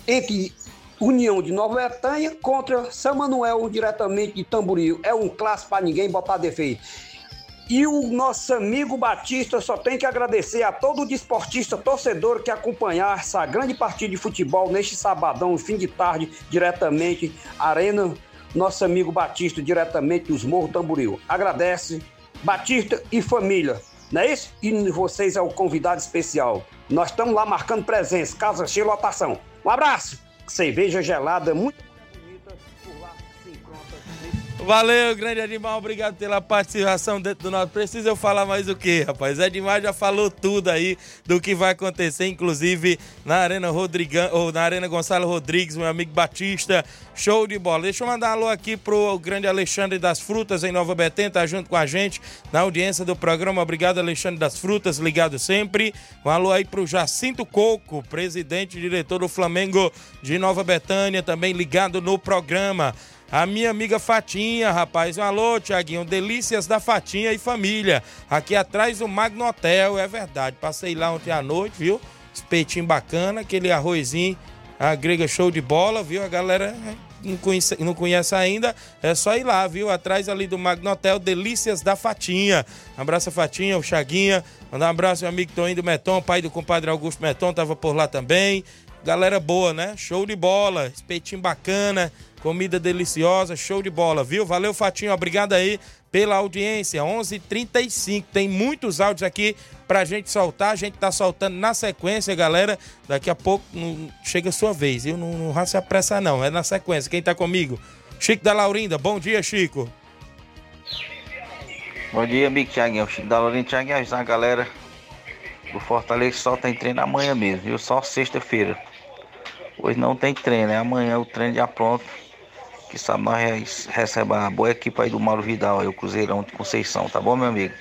entre União de Nova Bretanha contra São Manuel, diretamente de Tamboril. É um clássico para ninguém botar defeito. E o nosso amigo Batista só tem que agradecer a todo desportista torcedor que acompanhar essa grande partida de futebol neste sabadão, fim de tarde, diretamente Arena nosso amigo Batista, diretamente dos Morros Tamboril. Agradece, Batista e família, não é isso? E vocês é o convidado especial. Nós estamos lá marcando presença, casa cheia, lotação. Um abraço, cerveja gelada, muito Valeu, grande animal. Obrigado pela participação dentro do nosso. Precisa eu falar mais o quê, rapaz? Demais, já falou tudo aí do que vai acontecer, inclusive na Arena Rodrigão, ou na Arena Gonçalo Rodrigues, meu amigo Batista. Show de bola. Deixa eu mandar um alô aqui pro grande Alexandre das Frutas em Nova Betém, tá junto com a gente na audiência do programa. Obrigado, Alexandre das Frutas, ligado sempre. Um alô aí pro Jacinto Coco, presidente e diretor do Flamengo de Nova Betânia, também ligado no programa. A minha amiga Fatinha, rapaz. Alô, Tiaguinho. Delícias da Fatinha e família. Aqui atrás do Magno Hotel, é verdade. Passei lá ontem à noite, viu? Espetinho bacana, aquele arrozinho, a grega show de bola, viu? A galera não conhece, não conhece ainda, é só ir lá, viu? Atrás ali do Magno Hotel, Delícias da Fatinha. Um abraço a Fatinha, o Chaguinha. Mandar um abraço ao amigo Toninho do Meton, pai do compadre Augusto Meton, tava por lá também. Galera boa, né? Show de bola, espetinho bacana. Comida deliciosa, show de bola, viu? Valeu, Fatinho, obrigado aí pela audiência. 11:35 tem muitos áudios aqui pra gente soltar. A gente tá soltando na sequência, galera. Daqui a pouco não, chega a sua vez, viu? Não, não vai se apressar, não. É na sequência. Quem tá comigo? Chico da Laurinda. Bom dia, Chico. Bom dia, amigo Thiaguinho. Chico da Laurinda. Thiaguinho, a galera do Fortaleza só tem treino amanhã mesmo, viu? Só sexta-feira. Hoje não tem treino, é amanhã o treino já pronto que sabe nós recebemos a boa equipe aí do Mauro Vidal, aí, o Cruzeirão de Conceição, tá bom, meu amigo?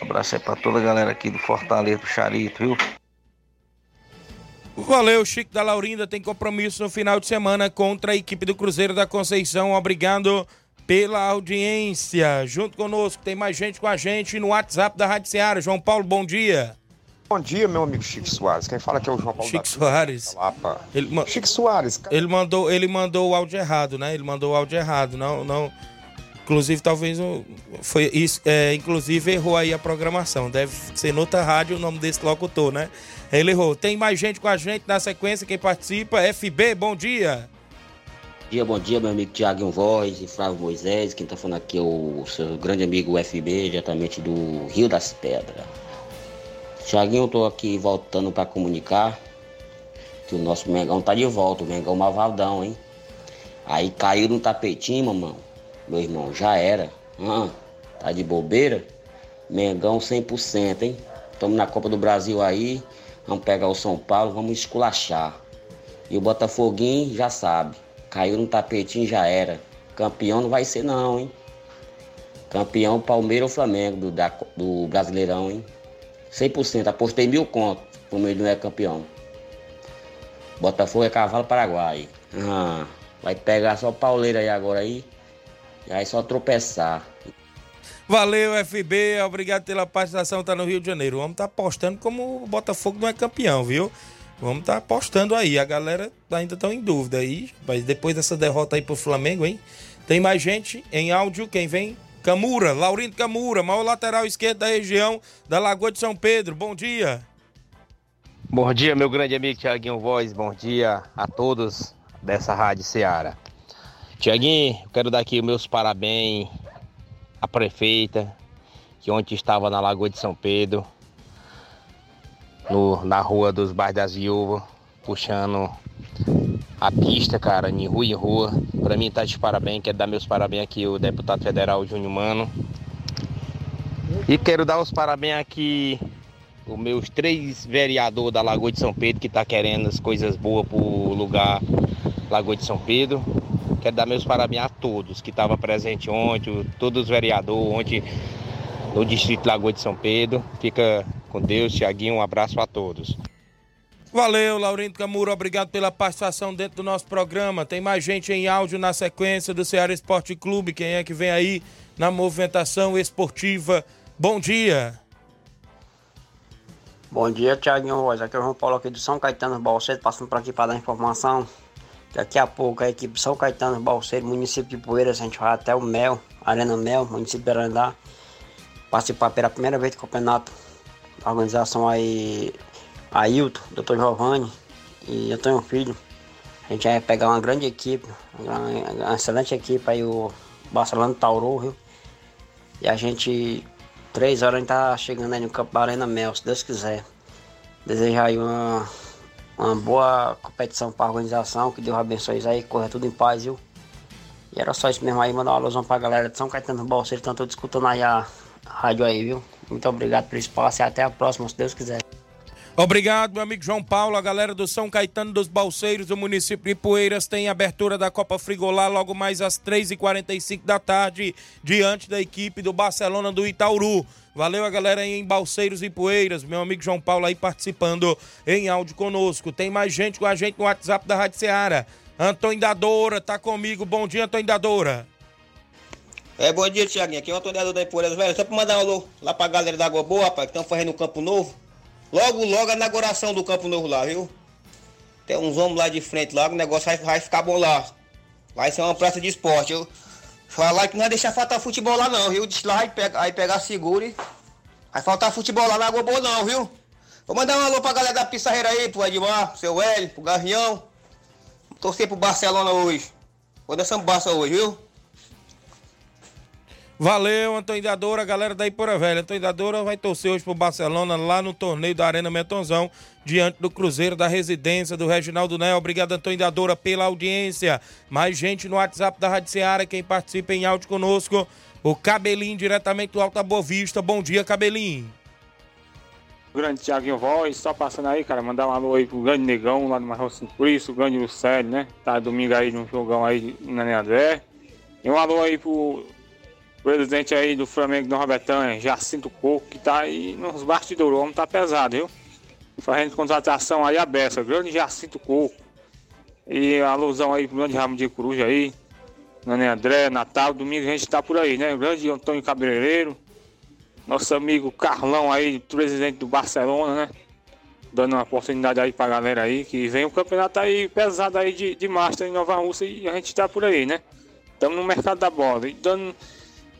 abraço aí pra toda a galera aqui do Fortaleza, do Charito, viu? Valeu, Chico da Laurinda tem compromisso no final de semana contra a equipe do Cruzeiro da Conceição. Obrigado pela audiência. Junto conosco, tem mais gente com a gente no WhatsApp da Rádio Seara. João Paulo, bom dia. Bom dia, meu amigo Chico Soares. Quem fala aqui é o João Paulo Chico Soares. Lapa. Ele. Chico Soares. Cara. Ele mandou, ele mandou o áudio errado, né? Ele mandou o áudio errado, não, não. Inclusive, talvez foi isso, é, inclusive errou aí a programação. Deve ser noutra rádio o nome desse locutor, né? Ele errou. Tem mais gente com a gente na sequência, quem participa, FB, bom dia. Bom dia, bom dia, meu amigo Tiago Voz e Flávio Moisés. Quem tá falando aqui é o seu grande amigo FB, diretamente do Rio das Pedras. Tiaguinho, eu tô aqui voltando para comunicar que o nosso Mengão tá de volta, o Mengão Malvadão, hein? Aí caiu no tapetinho, mamão. Meu irmão, já era. Ah, tá de bobeira? Mengão 100%, hein? Estamos na Copa do Brasil aí, vamos pegar o São Paulo, vamos esculachar. E o Botafoguinho já sabe, caiu no tapetinho já era. Campeão não vai ser não, hein? Campeão Palmeiras ou Flamengo do, da, do Brasileirão, hein? 100%, apostei mil contos, o Palmeiras não é campeão. Botafogo é cavalo paraguai. Ah, vai pegar só pauleira aí agora aí. E aí só tropeçar. Valeu, FB. Obrigado pela participação. Tá no Rio de Janeiro. Vamos tá apostando como o Botafogo não é campeão, viu? Vamos tá apostando aí. A galera ainda tá em dúvida aí. Mas depois dessa derrota aí pro Flamengo, hein? Tem mais gente em áudio. Quem vem? Camura, Laurindo Camura, maior lateral esquerdo da região da Lagoa de São Pedro. Bom dia. Bom dia, meu grande amigo Tiaguinho Voz. Bom dia a todos dessa Rádio Ceará. Tiaguinho, quero dar aqui meus parabéns à prefeita, que ontem estava na Lagoa de São Pedro, no, na Rua dos Bairros das Viúvas, puxando a pista, cara, em rua em rua. Para mim tá de parabéns, quero dar meus parabéns aqui o deputado federal Júnior Mano. E quero dar os parabéns aqui os meus três vereadores da Lagoa de São Pedro que tá querendo as coisas boas pro lugar Lagoa de São Pedro. Quero dar meus parabéns a todos que estavam presentes ontem, todos os vereadores ontem no Distrito Lagoa de São Pedro. Fica com Deus, Tiaguinho, um abraço a todos. Valeu, Laurindo Camuro, obrigado pela participação dentro do nosso programa. Tem mais gente em áudio na sequência do Ceará Esporte Clube. Quem é que vem aí na movimentação esportiva? Bom dia. Bom dia, Tiaguinho Rosa. Aqui é o João Paulo aqui do São Caetano Balseiro, passando por aqui para dar informação. Daqui a pouco a equipe São Caetano Balseiro, município de Poeiras, a gente vai até o Mel, Arena Mel, município de Arandá. Participar pela primeira vez do campeonato. A organização aí, Ailton, Dr. Giovanni e Antônio Filho. A gente vai pegar uma grande equipe, uma excelente equipe aí, o Barcelona Tauro, viu? E a gente, três horas, a gente tá chegando aí no campo da Arena Mel, se Deus quiser. Desejar aí uma uma boa competição para a organização, que Deus abençoe aí, corra tudo em paz, viu? E era só isso mesmo aí, mandar uma alusão para a galera de São Caetano do Balseiro, estão todos escutando aí a rádio aí, viu? Muito obrigado pelo espaço e até a próxima, se Deus quiser. Obrigado, meu amigo João Paulo. A galera do São Caetano dos Balseiros, do município de Poeiras, tem abertura da Copa Frigolá logo mais às 3h45 da tarde, diante da equipe do Barcelona do Itauru. Valeu a galera aí em Balseiros e Poeiras, meu amigo João Paulo aí participando em áudio conosco. Tem mais gente com a gente no WhatsApp da Rádio Ceará. Antônio Dadora tá comigo. Bom dia, Antônio Dadora. É, bom dia, Tiaguinho. Aqui é o Antônio Dadora da Poeiras, velho. Só pra mandar um alô lá pra galera da Água Boa, rapaz, que estão fazendo um campo novo. Logo, logo a inauguração do campo novo lá, viu? Tem uns homens lá de frente lá, o negócio vai, vai ficar bom lá. Vai ser uma praça de esporte, viu? Falar que não vai deixar faltar futebol lá não, viu? Diz lá, aí, pega, aí pegar seguro e... Vai faltar futebol lá na Água Boa não, viu? Vou mandar um alô pra galera da Pissarreira aí, pro Edmar, pro seu Hélio, pro Gavião. Torcer pro Barcelona hoje. Vou dar Barça hoje, viu? Valeu, Antônio Dadora, galera da Ipora Velha. Antônio Dadora vai torcer hoje pro Barcelona lá no torneio da Arena Metonzão, diante do Cruzeiro da residência do Reginaldo Né. Obrigado, Antônio Dadora, pela audiência. Mais gente no WhatsApp da Rádio Seara, quem participa em áudio conosco. O Cabelinho, diretamente do Alta Boa Vista. Bom dia, Cabelinho. Grande Thiaguinho Voz, só passando aí, cara, mandar um alô aí pro grande negão lá do Marrocos Simplício, o grande Lucélio, né? Tá domingo aí num jogão aí na André. E um alô aí pro presidente aí do Flamengo Nova Betânia, Jacinto Coco, que tá aí nos bastidores, o homem tá pesado, viu? Fazendo contratação aí a beça, grande Jacinto Coco. E alusão aí pro grande Ramo de Coruja aí, Nani André, Natal, domingo a gente tá por aí, né? O grande Antônio Cabeleireiro, nosso amigo Carlão aí, presidente do Barcelona, né? Dando uma oportunidade aí pra galera aí, que vem o campeonato aí pesado aí de, de Master em Nova Rússia e a gente tá por aí, né? Estamos no mercado da bola e dando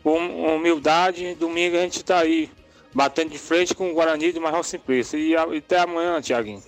com humildade. Domingo a gente está aí batendo de frente com o Guarani do Marrom Simplício. E até amanhã, Tiaguinho.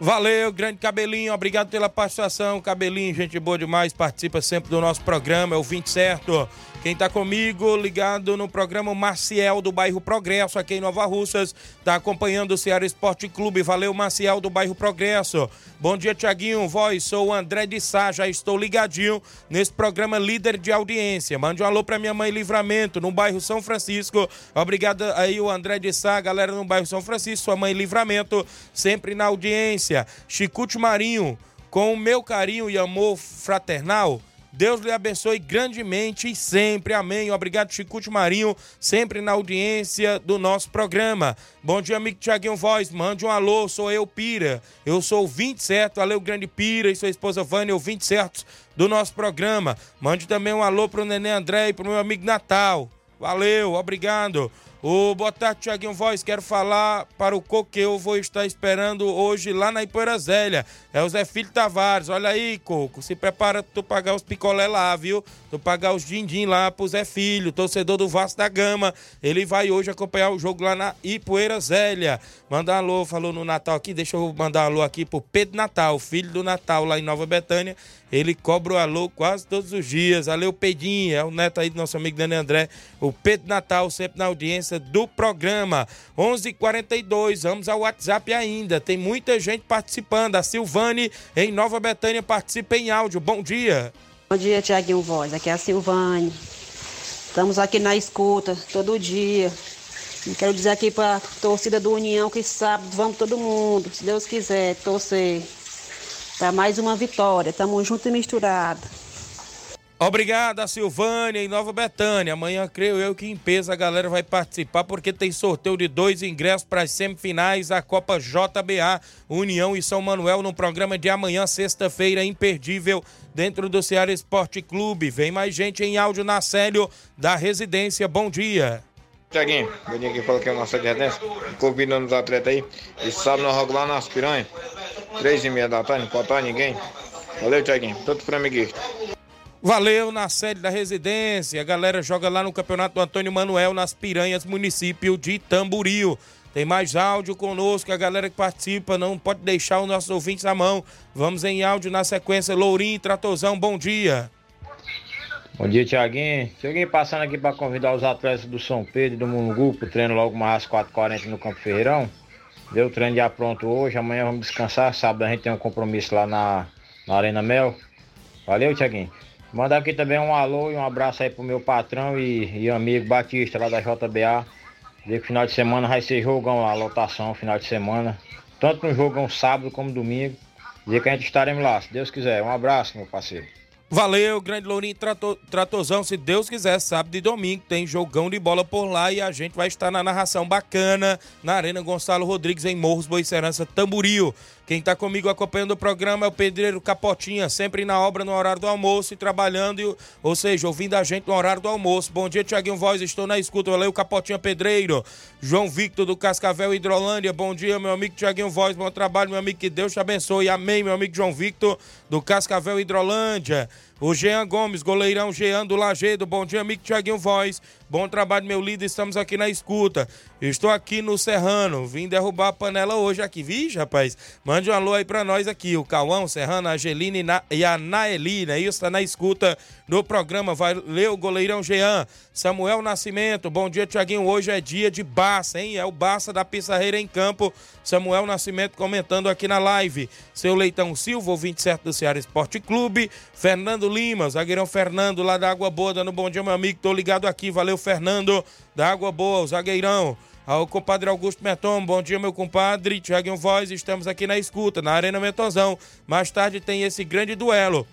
Valeu, grande Cabelinho, obrigado pela participação. Cabelinho, gente boa demais, participa sempre do nosso programa, é o 20 certo. Quem tá comigo, ligado no programa o Maciel do bairro Progresso, aqui em Nova Russas, tá acompanhando o Ceará Esporte Clube. Valeu, Maciel do bairro Progresso. Bom dia, Tiaguinho, voz, sou o André de Sá, já estou ligadinho nesse programa líder de audiência. Mande um alô pra minha mãe Livramento, no bairro São Francisco. Obrigado aí o André de Sá, galera no bairro São Francisco, sua mãe Livramento, sempre na audiência. Chicute Marinho, com o meu carinho e amor fraternal. Deus lhe abençoe grandemente e sempre. Amém. Obrigado, Chicute Marinho, sempre na audiência do nosso programa. Bom dia, amigo Tiaguinho Voz. Mande um alô, sou eu, Pira. Eu sou o 20 certo. Valeu, grande Pira e sua esposa Vânia, o 20 certo do nosso programa. Mande também um alô pro Nenê André e pro meu amigo Natal. Valeu, obrigado. Ô, boa tarde, Tiaguinho Voz. Quero falar para o Coco que eu vou estar esperando hoje lá na Ipoeira Zélia. É o Zé Filho Tavares. Olha aí, Coco. Se prepara tu pagar os picolé lá, viu? Tu pagar os din-din lá pro Zé Filho, torcedor do Vasco da Gama. Ele vai hoje acompanhar o jogo lá na Ipoeira Zélia. Manda um alô, falou no Natal aqui. Deixa eu mandar alô aqui pro Pedro Natal, filho do Natal lá em Nova Betânia. Ele cobra o alô quase todos os dias. Valeu, Pedinho. É o neto aí do nosso amigo Dani André. O Pedro Natal, sempre na audiência do programa. 11:42. h 42 Vamos ao WhatsApp ainda. Tem muita gente participando. A Silvane, em Nova Betânia, participa em áudio. Bom dia. Bom dia, Tiaguinho Voz. Aqui é a Silvane. Estamos aqui na escuta todo dia. E quero dizer aqui para a torcida do União que sábado vamos todo mundo, se Deus quiser, torcer para mais uma vitória. Tamo junto e misturado. Obrigado a Silvânia em Nova Betânia. Amanhã, creio eu que em peso a galera vai participar porque tem sorteio de dois ingressos para as semifinais da Copa JBA União e São Manuel no programa de amanhã, sexta-feira, imperdível, dentro do Ceará Esporte Clube. Vem mais gente em áudio na Célio da Residência. Bom dia. Tiaguinho, Beninho aqui fala que é o nosso advertência. Convidando os atletas aí. E sábado nós jogamos lá nas piranhas. Três e meia da tarde, não faltar ninguém. Valeu, Tiaguinho. Tudo para amiguista. Valeu na sede da residência. A galera joga lá no Campeonato do Antônio Manuel, nas Piranhas, município de Tamboril. Tem mais áudio conosco, a galera que participa não pode deixar os nossos ouvintes à mão. Vamos em áudio na sequência. Lourinho, Tratozão, bom dia. Bom dia, Tiaguinho. Cheguei passando aqui para convidar os atletas do São Pedro e do Mungu pro treino logo mais às 4h40 no Campo Ferreirão. Deu o treino já pronto hoje, amanhã vamos descansar. Sábado a gente tem um compromisso lá na, na Arena Mel. Valeu, Tiaguinho. Mandar aqui também um alô e um abraço aí pro meu patrão e, e amigo Batista lá da JBA. Dizer que final de semana vai ser jogão lá, lotação, final de semana. Tanto no jogão sábado como domingo. Dizer que a gente estaremos lá, se Deus quiser. Um abraço, meu parceiro. Valeu, grande Lourinho Trato, Tratozão. Se Deus quiser, sábado e domingo tem jogão de bola por lá e a gente vai estar na narração bacana na Arena Gonçalo Rodrigues em Morros, Boicerança, Tamboril. Quem está comigo acompanhando o programa é o Pedreiro Capotinha, sempre na obra no horário do almoço e trabalhando, ou seja, ouvindo a gente no horário do almoço. Bom dia, Tiaguinho Voz, estou na escuta. Valeu, Capotinha Pedreiro. João Victor do Cascavel Hidrolândia, bom dia, meu amigo Tiaguinho Voz, bom trabalho, meu amigo, que Deus te abençoe. Amém, meu amigo João Victor do Cascavel Hidrolândia. O Jean Gomes, goleirão Jean do Lagedo. Bom dia, amigo Tiaguinho Voz. Bom trabalho, meu líder. Estamos aqui na escuta. Estou aqui no Serrano. Vim derrubar a panela hoje aqui. Vixe, rapaz. Mande um alô aí pra nós aqui. O Cauão, Serrano, a Angelina e, a Naeli, né? Isso tá na escuta do programa. Valeu, goleirão Jean. Samuel Nascimento. Bom dia, Tiaguinho. Hoje é dia de Barça, hein? É o Barça da Pissarreira em campo. Samuel Nascimento comentando aqui na live. Seu Leitão Silva, o 27 do Ceará Esporte Clube. Fernando Lima, zagueirão Fernando lá da Água Boa, dando bom dia, meu amigo. Tô ligado aqui. Valeu, Fernando da Água Boa, o zagueirão. Ao compadre Augusto Meton, bom dia, meu compadre. Tiaguinho Voz, estamos aqui na escuta, na Arena Metonzão. Mais tarde tem esse grande duelo.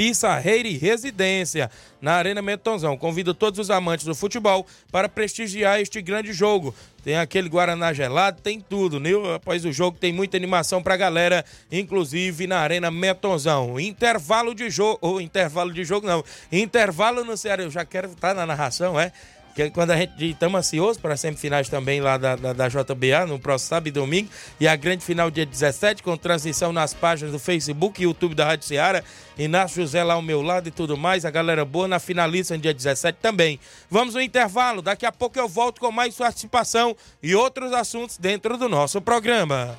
Pissarreira e Residência, na Arena Metonzão. Convido todos os amantes do futebol para prestigiar este grande jogo. Tem aquele Guaraná gelado, tem tudo, né? Após o jogo tem muita animação pra galera, inclusive na Arena Metonzão. Intervalo de jogo, ou intervalo de jogo não, intervalo no Ceará, eu já quero estar na narração, é? Que quando a gente estamos ansiosos para as semifinais também lá da, da, da, JBA, no próximo sábado e domingo, e a grande final dia 17, com transmissão nas páginas do Facebook e YouTube da Rádio Ceará, Inácio José lá ao meu lado e tudo mais, a galera boa na finalista no dia 17 também. Vamos no intervalo, daqui a pouco eu volto com mais participação e outros assuntos dentro do nosso programa.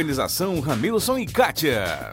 Ramilson e Kátia.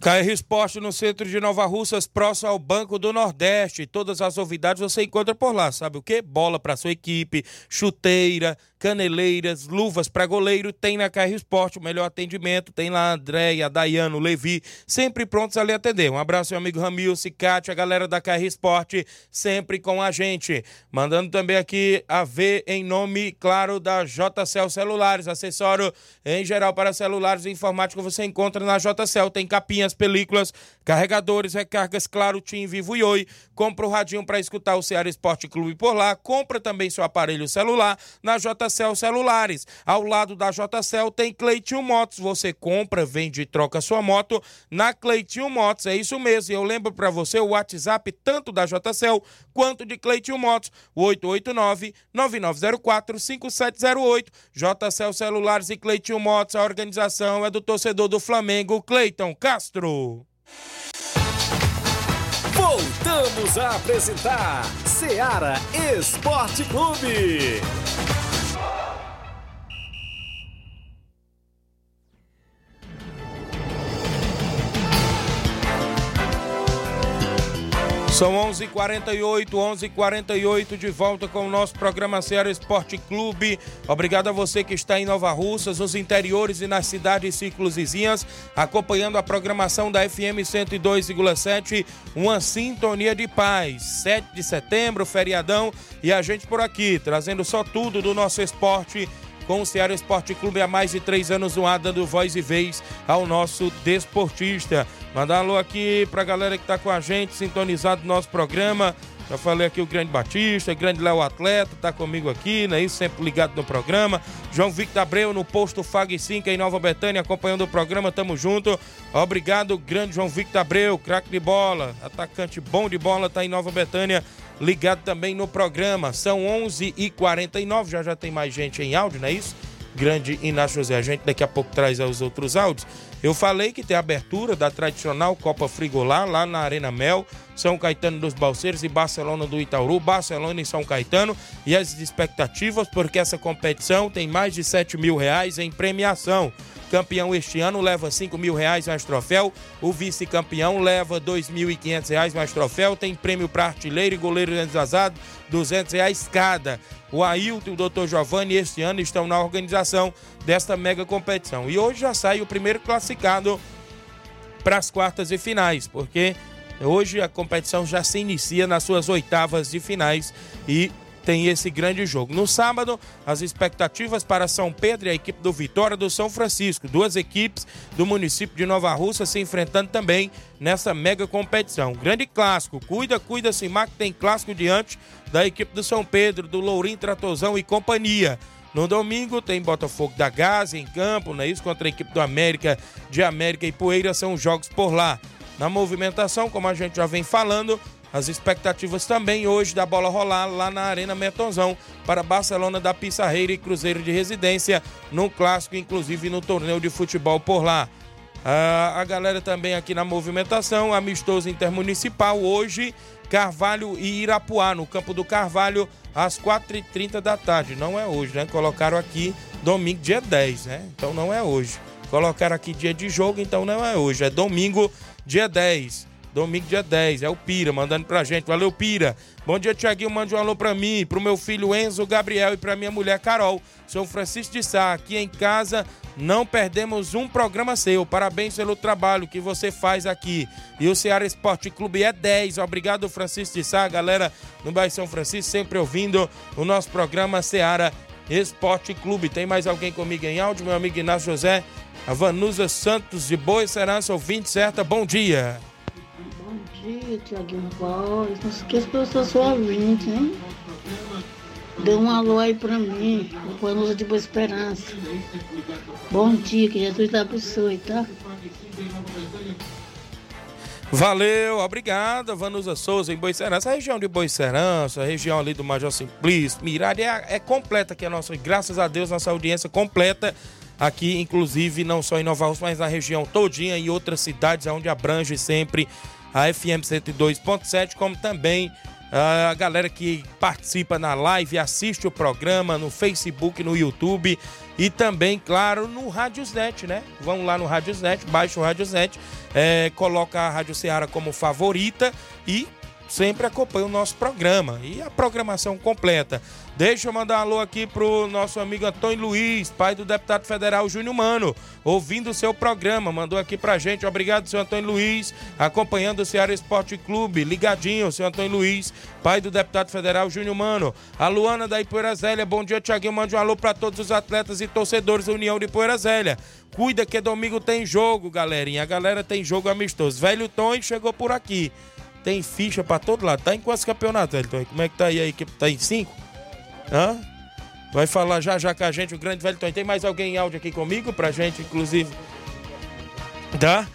KR Esporte no centro de Nova Russas, próximo ao Banco do Nordeste. Todas as novidades você encontra por lá. Sabe o que? Bola para sua equipe, chuteira, caneleiras, luvas para goleiro, tem na KR Esporte o melhor atendimento. Tem lá a Andréia, Dayano, Levi, sempre prontos a lhe atender. Um abraço, meu amigo Ramil, Cicate, a galera da KR Esporte, sempre com a gente. Mandando também aqui a ver em nome, claro, da JCL Celulares, acessório em geral para celulares e informática você encontra na JCL. Tem capinhas, películas, carregadores, recargas, claro, Tim Vivo e Oi. Compra o radinho para escutar o Ceará Esporte Clube por lá. Compra também seu aparelho celular na JCL Celulares. Ao lado da JCL tem Cleitinho Motos. Você compra, vende e troca sua moto na Cleitinho Motos. É isso mesmo. E eu lembro para você o WhatsApp tanto da JCL quanto de Cleitinho Motos. 889-9904-5708. JCL Celulares e Cleitinho Motos. A organização é do torcedor do Flamengo, Cleiton Castro. Voltamos a apresentar Seara Esporte Clube. São 11:48, 11:48 de volta com o nosso programa Ceará Esporte Clube. Obrigado a você que está em Nova Russas, nos interiores e nas cidades e círculos vizinhas, acompanhando a programação da FM 102,7, uma sintonia de paz. 7 de setembro, feriadão, e a gente por aqui, trazendo só tudo do nosso esporte com o Ceará Esporte Clube há mais de três anos no ar, dando voz e vez ao nosso desportista. Mandar alô aqui pra galera que tá com a gente, sintonizado no nosso programa. Já falei aqui o Grande Batista, o Grande Léo Atleta, tá comigo aqui, né? Isso sempre ligado no programa. João Victor Abreu no posto Fag 5 em Nova Betânia, acompanhando o programa, tamo junto. Obrigado, grande João Victor Abreu, craque de bola, atacante bom de bola, tá em Nova Betânia, ligado também no programa. São 11h49, já já tem mais gente em áudio, não é isso? Grande Inácio José. A gente daqui a pouco traz os outros áudios. Eu falei que tem a abertura da tradicional Copa Frigolá lá na Arena Mel, São Caetano dos Balseiros e Barcelona do Itaúru, Barcelona e São Caetano. E as expectativas, porque essa competição tem mais de 7 mil reais em premiação. Campeão este ano leva 5 mil reais mais troféu. O vice-campeão leva 2.500 reais mais troféu. Tem prêmio para artilheiro e goleiro desvazado, 200 reais cada. O Ailton e o Dr. Giovanni este ano estão na organização desta mega competição. E hoje já sai o primeiro classificado para as quartas e finais, porque hoje a competição já se inicia nas suas oitavas de finais e tem esse grande jogo. No sábado, as expectativas para São Pedro e a equipe do Vitória do São Francisco. Duas equipes do município de Nova Russa se enfrentando também nessa mega competição. Grande clássico. Cuida, cuida, Simac tem clássico diante da equipe do São Pedro, do Lourinho Tratozão e companhia. No domingo tem Botafogo da Gaza em campo, não é isso? Contra a equipe do América, de América e Poeira, são jogos por lá. Na movimentação, como a gente já vem falando, as expectativas também hoje da bola rolar lá na Arena Metonzão para Barcelona da Pissarreira e Cruzeiro de Residência, no clássico, inclusive no torneio de futebol por lá. Ah, a galera também aqui na movimentação, amistoso intermunicipal hoje, Carvalho e Irapuá, no campo do Carvalho, às 4h30 da tarde. Não é hoje, né? Colocaram aqui domingo, dia 10, né? Então não é hoje. Colocaram aqui dia de jogo, então não é hoje. É domingo, dia 10. Domingo, dia 10. É o Pira mandando pra gente. Valeu, Pira. Bom dia, Tiaguinho. Mande um alô pra mim, pro meu filho Enzo Gabriel e pra minha mulher Carol. Sou Francisco de Sá. Aqui em casa não perdemos um programa seu. Parabéns pelo trabalho que você faz aqui. E o Ceará Esporte Clube é 10. Obrigado, Francisco de Sá. Galera no bairro São Francisco, sempre ouvindo o nosso programa Ceará Esporte Clube. Tem mais alguém comigo em áudio? Meu amigo Inácio José. A Vanusa Santos de Boa Serança, ouvinte certa. Bom dia. Dia, Tiaguinho Voz. Não esqueça que eu sou sua ouvinte, hein? Dê um alô aí pra mim, o Vanusa de Boa Esperança. Bom dia, que Jesus te abençoe, tá? Valeu, obrigado, Vanusa Souza, em Boicerança. A região de Boicerança, a região ali do Major Simplício, Mirade, é, é completa aqui a nossa, graças a Deus, nossa audiência completa aqui, inclusive, não só em Nova Rússia, mas na região todinha e outras cidades, onde abrange sempre a FM 102.7, como também ah, a galera que participa na live, assiste o programa no Facebook, no YouTube e também, claro, no Radiosnet, né? Vão lá no Radiosnet, baixa o Radiosnet, é, coloca a Rádio Ceará como favorita e sempre acompanha o nosso programa e a programação completa. Deixa eu mandar um alô aqui pro nosso amigo Antônio Luiz, pai do deputado federal Júnior Mano, ouvindo o seu programa, mandou aqui pra gente. Obrigado, seu Antônio Luiz, acompanhando o Ceará Esporte Clube, ligadinho, seu Antônio Luiz, pai do deputado federal Júnior Mano. A Luana da Ipoeira Zélia, bom dia, Tiaguinho, mande um alô pra todos os atletas e torcedores da União de Ipoeira Zélia. Cuida que domingo tem jogo, galerinha. A galera tem jogo amistoso. Velho Tom chegou por aqui. Tem ficha pra todo lado. Tá em quantos campeonatos, velho Tom? Como é que tá aí a equipe? Tá em cinco? Hã? Vai falar já já com a gente, o grande velho Tony. Tem mais alguém em áudio aqui comigo pra gente, inclusive? Tá?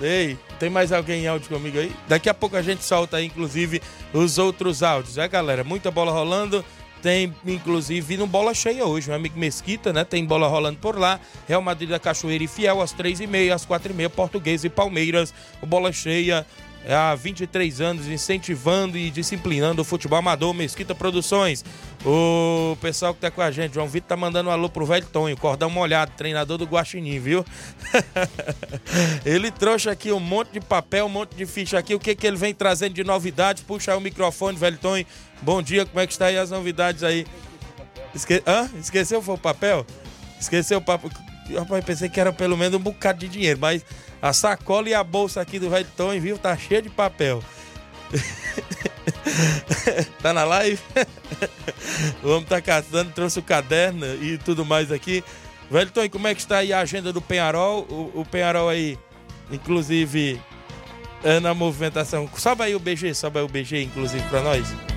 Ei, tem mais alguém em áudio comigo aí? Daqui a pouco a gente solta aí, inclusive, os outros áudios, é, galera? Muita bola rolando. Tem, inclusive, no Bola Cheia hoje, o amigo Mesquita, né? Tem bola rolando por lá. Real Madrid da Cachoeira e Fiel, às três e meia, às quatro e meia, Português e Palmeiras. O Bola Cheia há 23 anos incentivando e disciplinando o futebol amador Mesquita Produções. O pessoal que tá com a gente, João Vitor tá mandando um alô pro velho Tonho, cordão molhado, treinador do Guaxinim, viu? <laughs> ele trouxe aqui um monte de papel, um monte de ficha aqui. O que que ele vem trazendo de novidades? Puxa aí o microfone, velho Tonho. Bom dia, como é que está aí as novidades aí? Esque... Hã? Esqueceu foi o papel? Esqueceu o papel? Rapaz, pensei que era pelo menos um bocado de dinheiro, mas a sacola e a bolsa aqui do velho Tonho, viu? Tá cheia de papel. <laughs> tá na live? <laughs> o homem tá caçando, trouxe o caderno e tudo mais aqui. Velho Tonho, como é que está aí a agenda do Penharol? O, o Penharol aí, inclusive, é na movimentação. Sobe aí o BG, sobe aí o BG, inclusive, pra nós.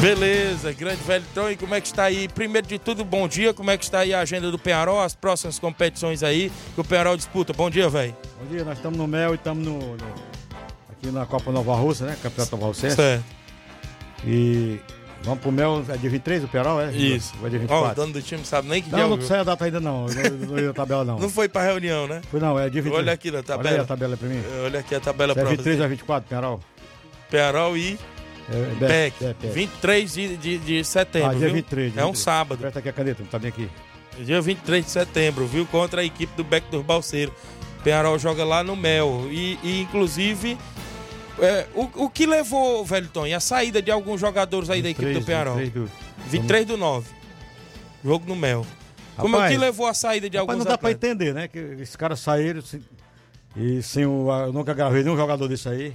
Beleza, grande velho Tonho, como é que está aí? Primeiro de tudo, bom dia, como é que está aí a agenda do Penharol, as próximas competições aí que o Penharol disputa? Bom dia, velho. Bom dia, nós estamos no Mel e estamos no, no- aqui na Copa Nova Russa, né? Campeonato Nova Russense. Certo. E vamos pro Mel, é dia 23 o Perol, é? Isso. Vai dia Ó, o 24. dono do time sabe nem que não, dia é não o- sei a data ainda não, não, não ia na tabela não. <laughs> Não foi pra reunião, né? Foi não, é dia 23. Olha aqui na tabela. Olha aí a tabela pra mim. Olha aqui a tabela é pra 23 você. a 24, Perol. Penharol e É, é, PEC. 23 de, de, de setembro, Ah, dia viu? 23. dia É um 23. sábado. Presta aqui a caneta, tá bem aqui. Dia 23 de setembro, viu? Contra a equipe do Beck dos Balseiros. Penharol joga lá no Mel. E, e, inclusive, é, o, o que levou, velho Tony, a saída de alguns jogadores aí da equipe do 23, Penharol? 23 do- 23 do 9. Jogo no Mel. Como é que levou a saída de Rapaz, alguns não dá pra atletas? entender, né? Que esses caras saíram sem- e sem o. Eu nunca gravei nenhum jogador desse aí.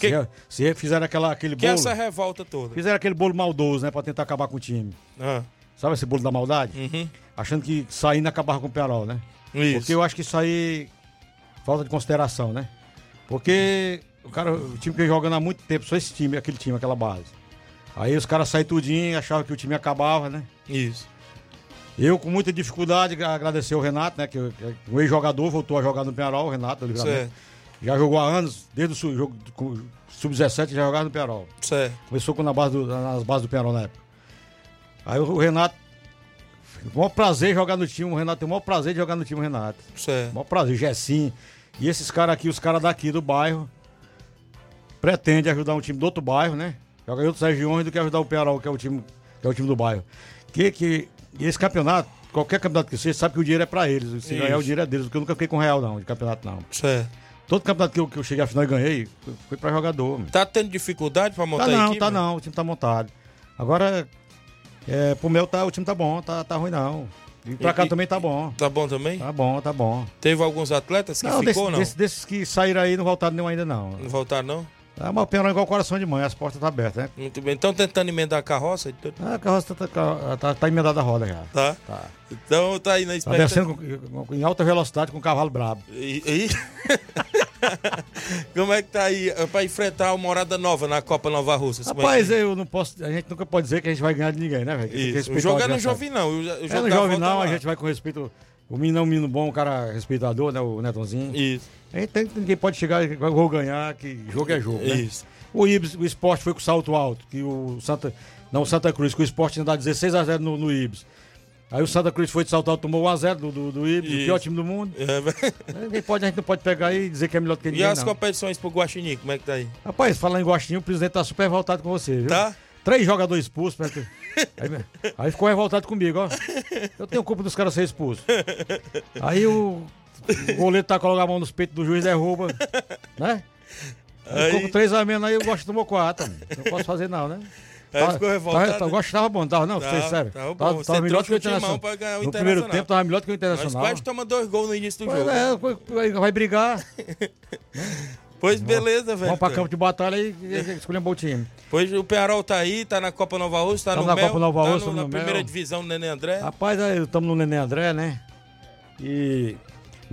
Que- Se, se fizeram aquela, aquele Que é bolo. essa revolta toda? Fizeram aquele bolo maldoso, né? Pra tentar acabar com o time. Ah. Sabe esse bolo da maldade? Uhum. Achando que saindo acabava com o Perol, né? Isso. Porque eu acho que isso aí. Falta de consideração, né? Porque o cara, o time que vem jogando há muito tempo, só esse time, aquele time, aquela base. Aí os caras saíram tudinho, achavam que o time acabava, né? Isso. Eu, com muita dificuldade, agradecer o Renato, né? Que, que o ex-jogador voltou a jogar no Penarol, o Renato, do Livramento. Certo. Já jogou há anos, desde o jogo com- sub-17 já jogava no Penarol. Certo. Começou com na base do- nas bases do Penarol na época. Aí o, Renato. O maior prazer jogar no time, o Renato tem o maior prazer de jogar no time, o Renato. Certo. O maior prazer, Gessim. E esses caras aqui, os caras daqui do bairro, pretendem ajudar um time do outro bairro, né? Joga em outras regiões do que ajudar o Penarol, que é o time, que é o time do bairro. Que, que, e esse campeonato, qualquer campeonato que seja, sabe que o dinheiro é pra eles. Se Isso. ganhar o dinheiro é deles, porque eu nunca fiquei com real, não, de campeonato, não. Certo. Todo campeonato que eu, que eu cheguei à final e ganhei, foi, pra jogador. meu. Tá tendo dificuldade pra montar Tá a não, equipe? tá não, o time tá montado. Agora, é, pro meu tá, o time tá bom, tá, tá ruim não. E pra E- cá e- também tá bom. Tá bom também? Tá bom, tá bom. Teve alguns atletas que Não, ficou desse- não? desse- desses que saíram aí não voltaram nenhum ainda não. Não voltaram não? Ah, mas o Penharol é igual coração de mãe, as portas estão abertas, né? Muito bem. Estão tentando emendar a carroça? Então- Ah, a carroça tá, tá, tá, tá emendada a roda já. Tá. Então tá aí na Tá expectativa. descendo com- em alta velocidade com o cavalo brabo. E, e- <laughs> Como é que tá aí eh, pra enfrentar a Morada Nova na Copa Nova Russa? Rapaz, eu não posso. A gente nunca pode dizer que a gente vai ganhar de ninguém, né, velho? O jogo é no. Jovem, não. O, o É no jovem não, lá. a gente vai com respeito. O menino é um menino bom, um cara respeitador, né? O Netonzinho. Isso. A gente tem, ninguém pode chegar e vou ganhar, que jogo é jogo. Né? Isso. O Ibis, o esporte foi com salto alto, que o Santa. Não, o Santa Cruz, que o esporte ainda dá 16 a 0 no, no Ibis. Aí o Santa Cruz foi de salto alto, tomou 1x0 do, do, do Ibis, o Isso. pior time do mundo. É, Ninguém pode, a gente não pode pegar aí e dizer que é melhor do que E ninguém. as não. competições pro Guaxinim, como é que tá aí? Rapaz, falando em Gostinho, o presidente tá super revoltado com você, viu? Tá? Três jogadores expulsos. Aí, aí ficou revoltado comigo, ó. Eu tenho culpa dos caras serem expulsos. Aí o, o goleiro tá colocando a mão nos peitos do juiz, derruba, né? Aí... Ficou com três a menos, aí o Gosto tomou quatro. Não posso fazer não, né? Aí ficou revoltado. Tá, tá, o Gosto tava bom, tava não, Tava, tava. Tava, Você tava melhor que o Internacional. pra ganhar o no primeiro tempo tava melhor que o Internacional. quase tomamos dois gols no início do Pois jogo. é, vai- vai brigar. <laughs> Pois beleza, velho. Vamos pra campo de batalha e escolher um bom time. Pois o Penharol tá aí, tá na Copa Nova Russa, tá no na Mel, Copa Nova tá Russa, no- na no primeira Mel. divisão do Nenê André. Rapaz, estamos no Neném André, né? E.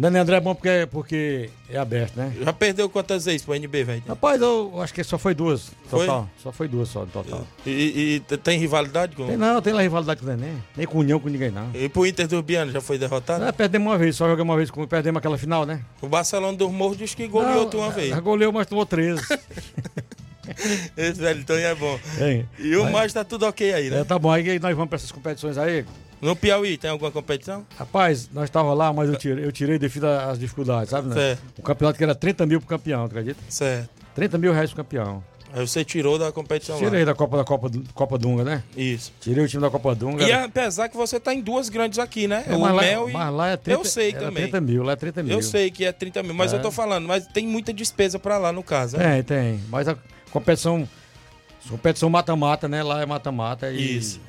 Neném André é bom porque, porque é aberto, né? Já perdeu quantas vezes pro NB, velho? Rapaz, eu acho que só foi duas. Foi? Total. Só foi duas só, no total. E, e- tem rivalidade com... Tem não, tem lá rivalidade com o Neném. Nem com união com ninguém, não. E pro Inter do Urbiano já foi derrotado? É, perdemos uma vez, só jogamos uma vez, com- perdemos aquela final, né? O Barcelona do Morro diz que goleou tu uma vez. Goleou, mas tomou 13. <laughs> Esse velho então é bom. Tem. E o mais tá tudo ok aí, né? É, tá bom, aí nós vamos pra essas competições aí. No Piauí tem alguma competição? Rapaz, nós estávamos lá, mas eu tirei, eu tirei devido às dificuldades, sabe? Né? Certo. O campeonato que era 30 mil pro campeão, acredita? Certo. 30 mil reais pro campeão. Aí você tirou da competição Tirei lá. da Copa da Copa, Copa Dunga, né? Isso. Tirei o time da Copa Dunga. E apesar que você tá em duas grandes aqui, né? É, o lá- Mel e... mas lá é 30 eu sei também. 30 mil, lá é 30 mil. Eu sei que é 30 mil, mas É. eu tô falando, mas tem muita despesa pra lá no caso, né? Tem, tem. Mas a competição. Competição mata-mata, né? Lá é mata-mata. E Isso.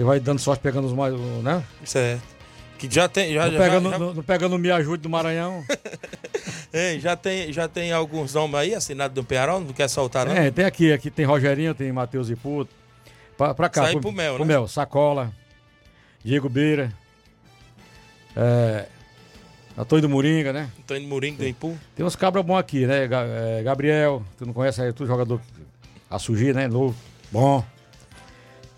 Você vai dando sorte pegando os mais. Né? Certo. Que já tem. Já, não, já, pegando, já, não, não pegando Me Ajude do Maranhão. <laughs> Ei, já, tem, já tem alguns nomes aí assinados do Penharol, não quer soltar, não? É, tem aqui, aqui tem Rogerinho, tem Matheus Iputo. Pra, pra cá. Sai pro Mel, pro né? Mel, Sacola, Diego Beira. É, Antônio do Moringa, né? Antônio Murinho do Impu. Tem uns cabras bons aqui, né? É, Gabriel, tu não conhece aí, tu jogador a surgir, né? Novo, bom.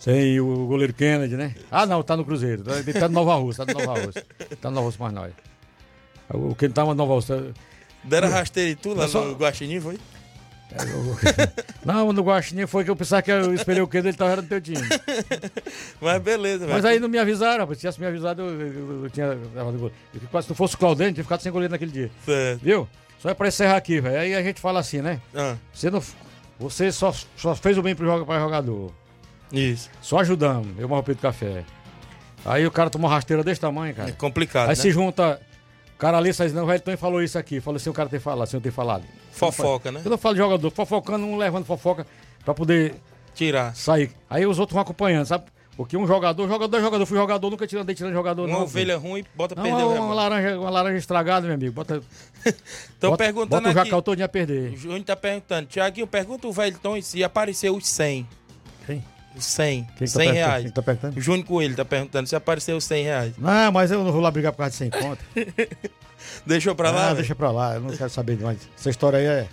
Tem o goleiro Kennedy, né? Ah, não, tá no Cruzeiro. Tá, ele tá no Nova Rússia, tá no Nova Rússia. Tá no Nova Rússia mais nós. O Kennedy tá no Nova Rússia. Deram rasteira e tu lá só- no Guaxinim, foi? <laughs> Não, no Guaxinim foi que eu pensava que eu esperei o Kennedy, ele tava no teu time. <laughs> Mas beleza, velho. Mas aí não me avisaram, rapaz. Se tivesse me avisado, eu, eu- eu tinha levado gol. Se não fosse o eu tinha ficado sem goleiro naquele dia. Certo. Viu? Só é pra encerrar aqui, velho. Aí a gente fala assim, né? Ah. Você, não, você só, só fez o bem pro jogador. Isso. Só ajudamos. Eu morro do café. Aí o cara tomou uma rasteira desse tamanho, cara. É complicado, Aí né? se junta. O cara ali sai, não, o Wellington falou isso aqui. Falou assim, o cara tem falado, sem eu ter falado. Fofoca, né? Eu não falo de jogador, fofocando, um levando fofoca pra poder tirar. Sair. Aí os outros vão acompanhando, sabe? Porque um jogador, jogador é jogador, fui jogador, nunca tirando, andei tirando jogador, Uma não. ovelha ruim, bota Não, perder o uma, rebanho. laranja, uma laranja estragada, meu amigo. Bota, <laughs> Estão perguntando bota o aqui. jacal todinho a perder. O Júnior tá perguntando. Tiaguinho, pergunta o Velton se apareceu os 100. Quem? Os 100. Quem que tá 100 perguntando? reais. Quem tá perguntando? O Júnior Coelho tá perguntando se apareceu os 100 reais. Não, mas eu não vou lá brigar por causa de 100 conto. <laughs> Deixou pra lá? Ah, velho? deixa pra lá, eu não quero saber demais. Essa história aí é.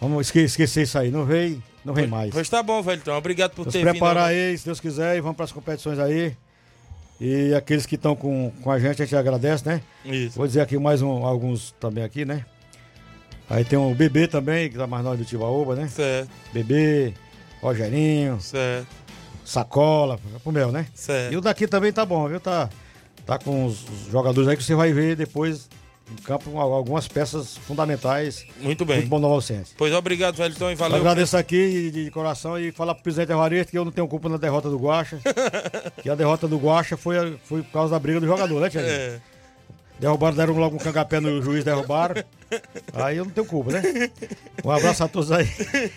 Vamos esque- esquecer isso aí. Não vem, não vem mais. Pois tá bom, Velton. Obrigado por Vamos ter preparar vindo. aí, se Deus quiser, e vamos para as competições aí. E aqueles que estão com, com a gente, a gente agradece, né? Isso. Vou dizer aqui mais um- alguns também aqui, né? Aí tem o Bebê também, que tá mais nós do Tibaúba, né? Certo. Bebê, Rogerinho, Certo. Sacola, pro meu, né? Certo. E o daqui também tá bom, viu? Tá, tá com os, jogadores aí que você vai ver depois em campo al- algumas peças fundamentais. Muito bem. Muito bom Nova Alcense. Pois obrigado, Velton, e Eu valeu. agradeço aqui de, de coração e falar pro presidente Evaristo que eu não tenho culpa na derrota do Guacha. <laughs> que a derrota do Guacha foi, foi por causa da briga do jogador, né, Tiago? É. Derrubaram, deram logo um cangapé no juiz, derrubaram. Aí eu não tenho culpa, né? Um abraço a todos aí.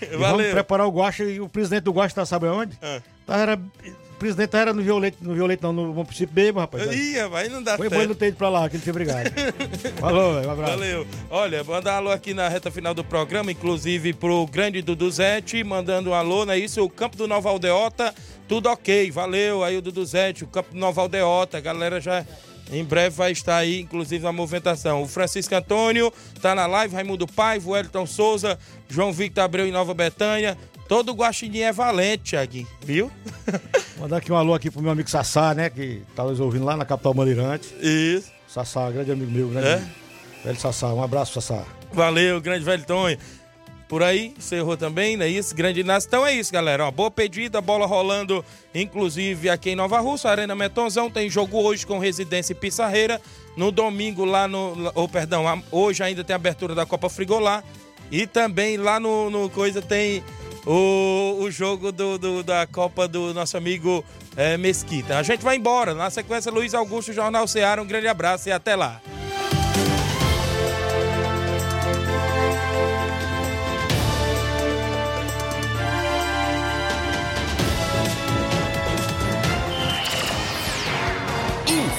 E Valeu. vamos preparar o Guacha e o presidente do Guacha tá sabe onde? Ah. Tá era presidente era no Violete, no Violete não, no Bom Princípio Bebo, rapaz. Ih, vai não dá Foi certo. bom não ter ido pra lá, que ele tinha brigado. <laughs> Falou, um abraço. Valeu. Olha, mandar alô aqui na reta final do programa, inclusive pro grande Duduzete, mandando um alô, não é isso? O campo do Nova Aldeota, tudo ok. Valeu aí o Duduzete, o campo do Nova Aldeota, a galera já em breve vai estar aí, inclusive na movimentação. O Francisco Antônio tá na live, Raimundo Paiva, o Elton Souza, João Victor Abreu em Nova Betânia. Todo guaxinim é valente, Thiaguinho, viu? <laughs> Mandar aqui um alô aqui pro meu amigo Sassá, né? Que tá nos ouvindo lá na capital Bandeirante. Isso. Sassá, grande amigo meu, É? amigo. Velho Sassá, um abraço, Sassá. Valeu, grande velho Tonho. Por aí, encerrou também, não é isso? Grande Inácio. Então é isso, galera. Ó, boa pedida, bola rolando, inclusive aqui em Nova Russa, Arena Metonzão. Tem jogo hoje com Residência e Pissarreira. No domingo, lá no. Ou, perdão, a- hoje ainda tem abertura da Copa Frigolá. E também lá no, no Coisa tem o, o jogo do, do- da Copa do nosso amigo eh, Mesquita. A gente vai embora. Na sequência, Luiz Augusto, Jornal Ceará. Um grande abraço e até lá.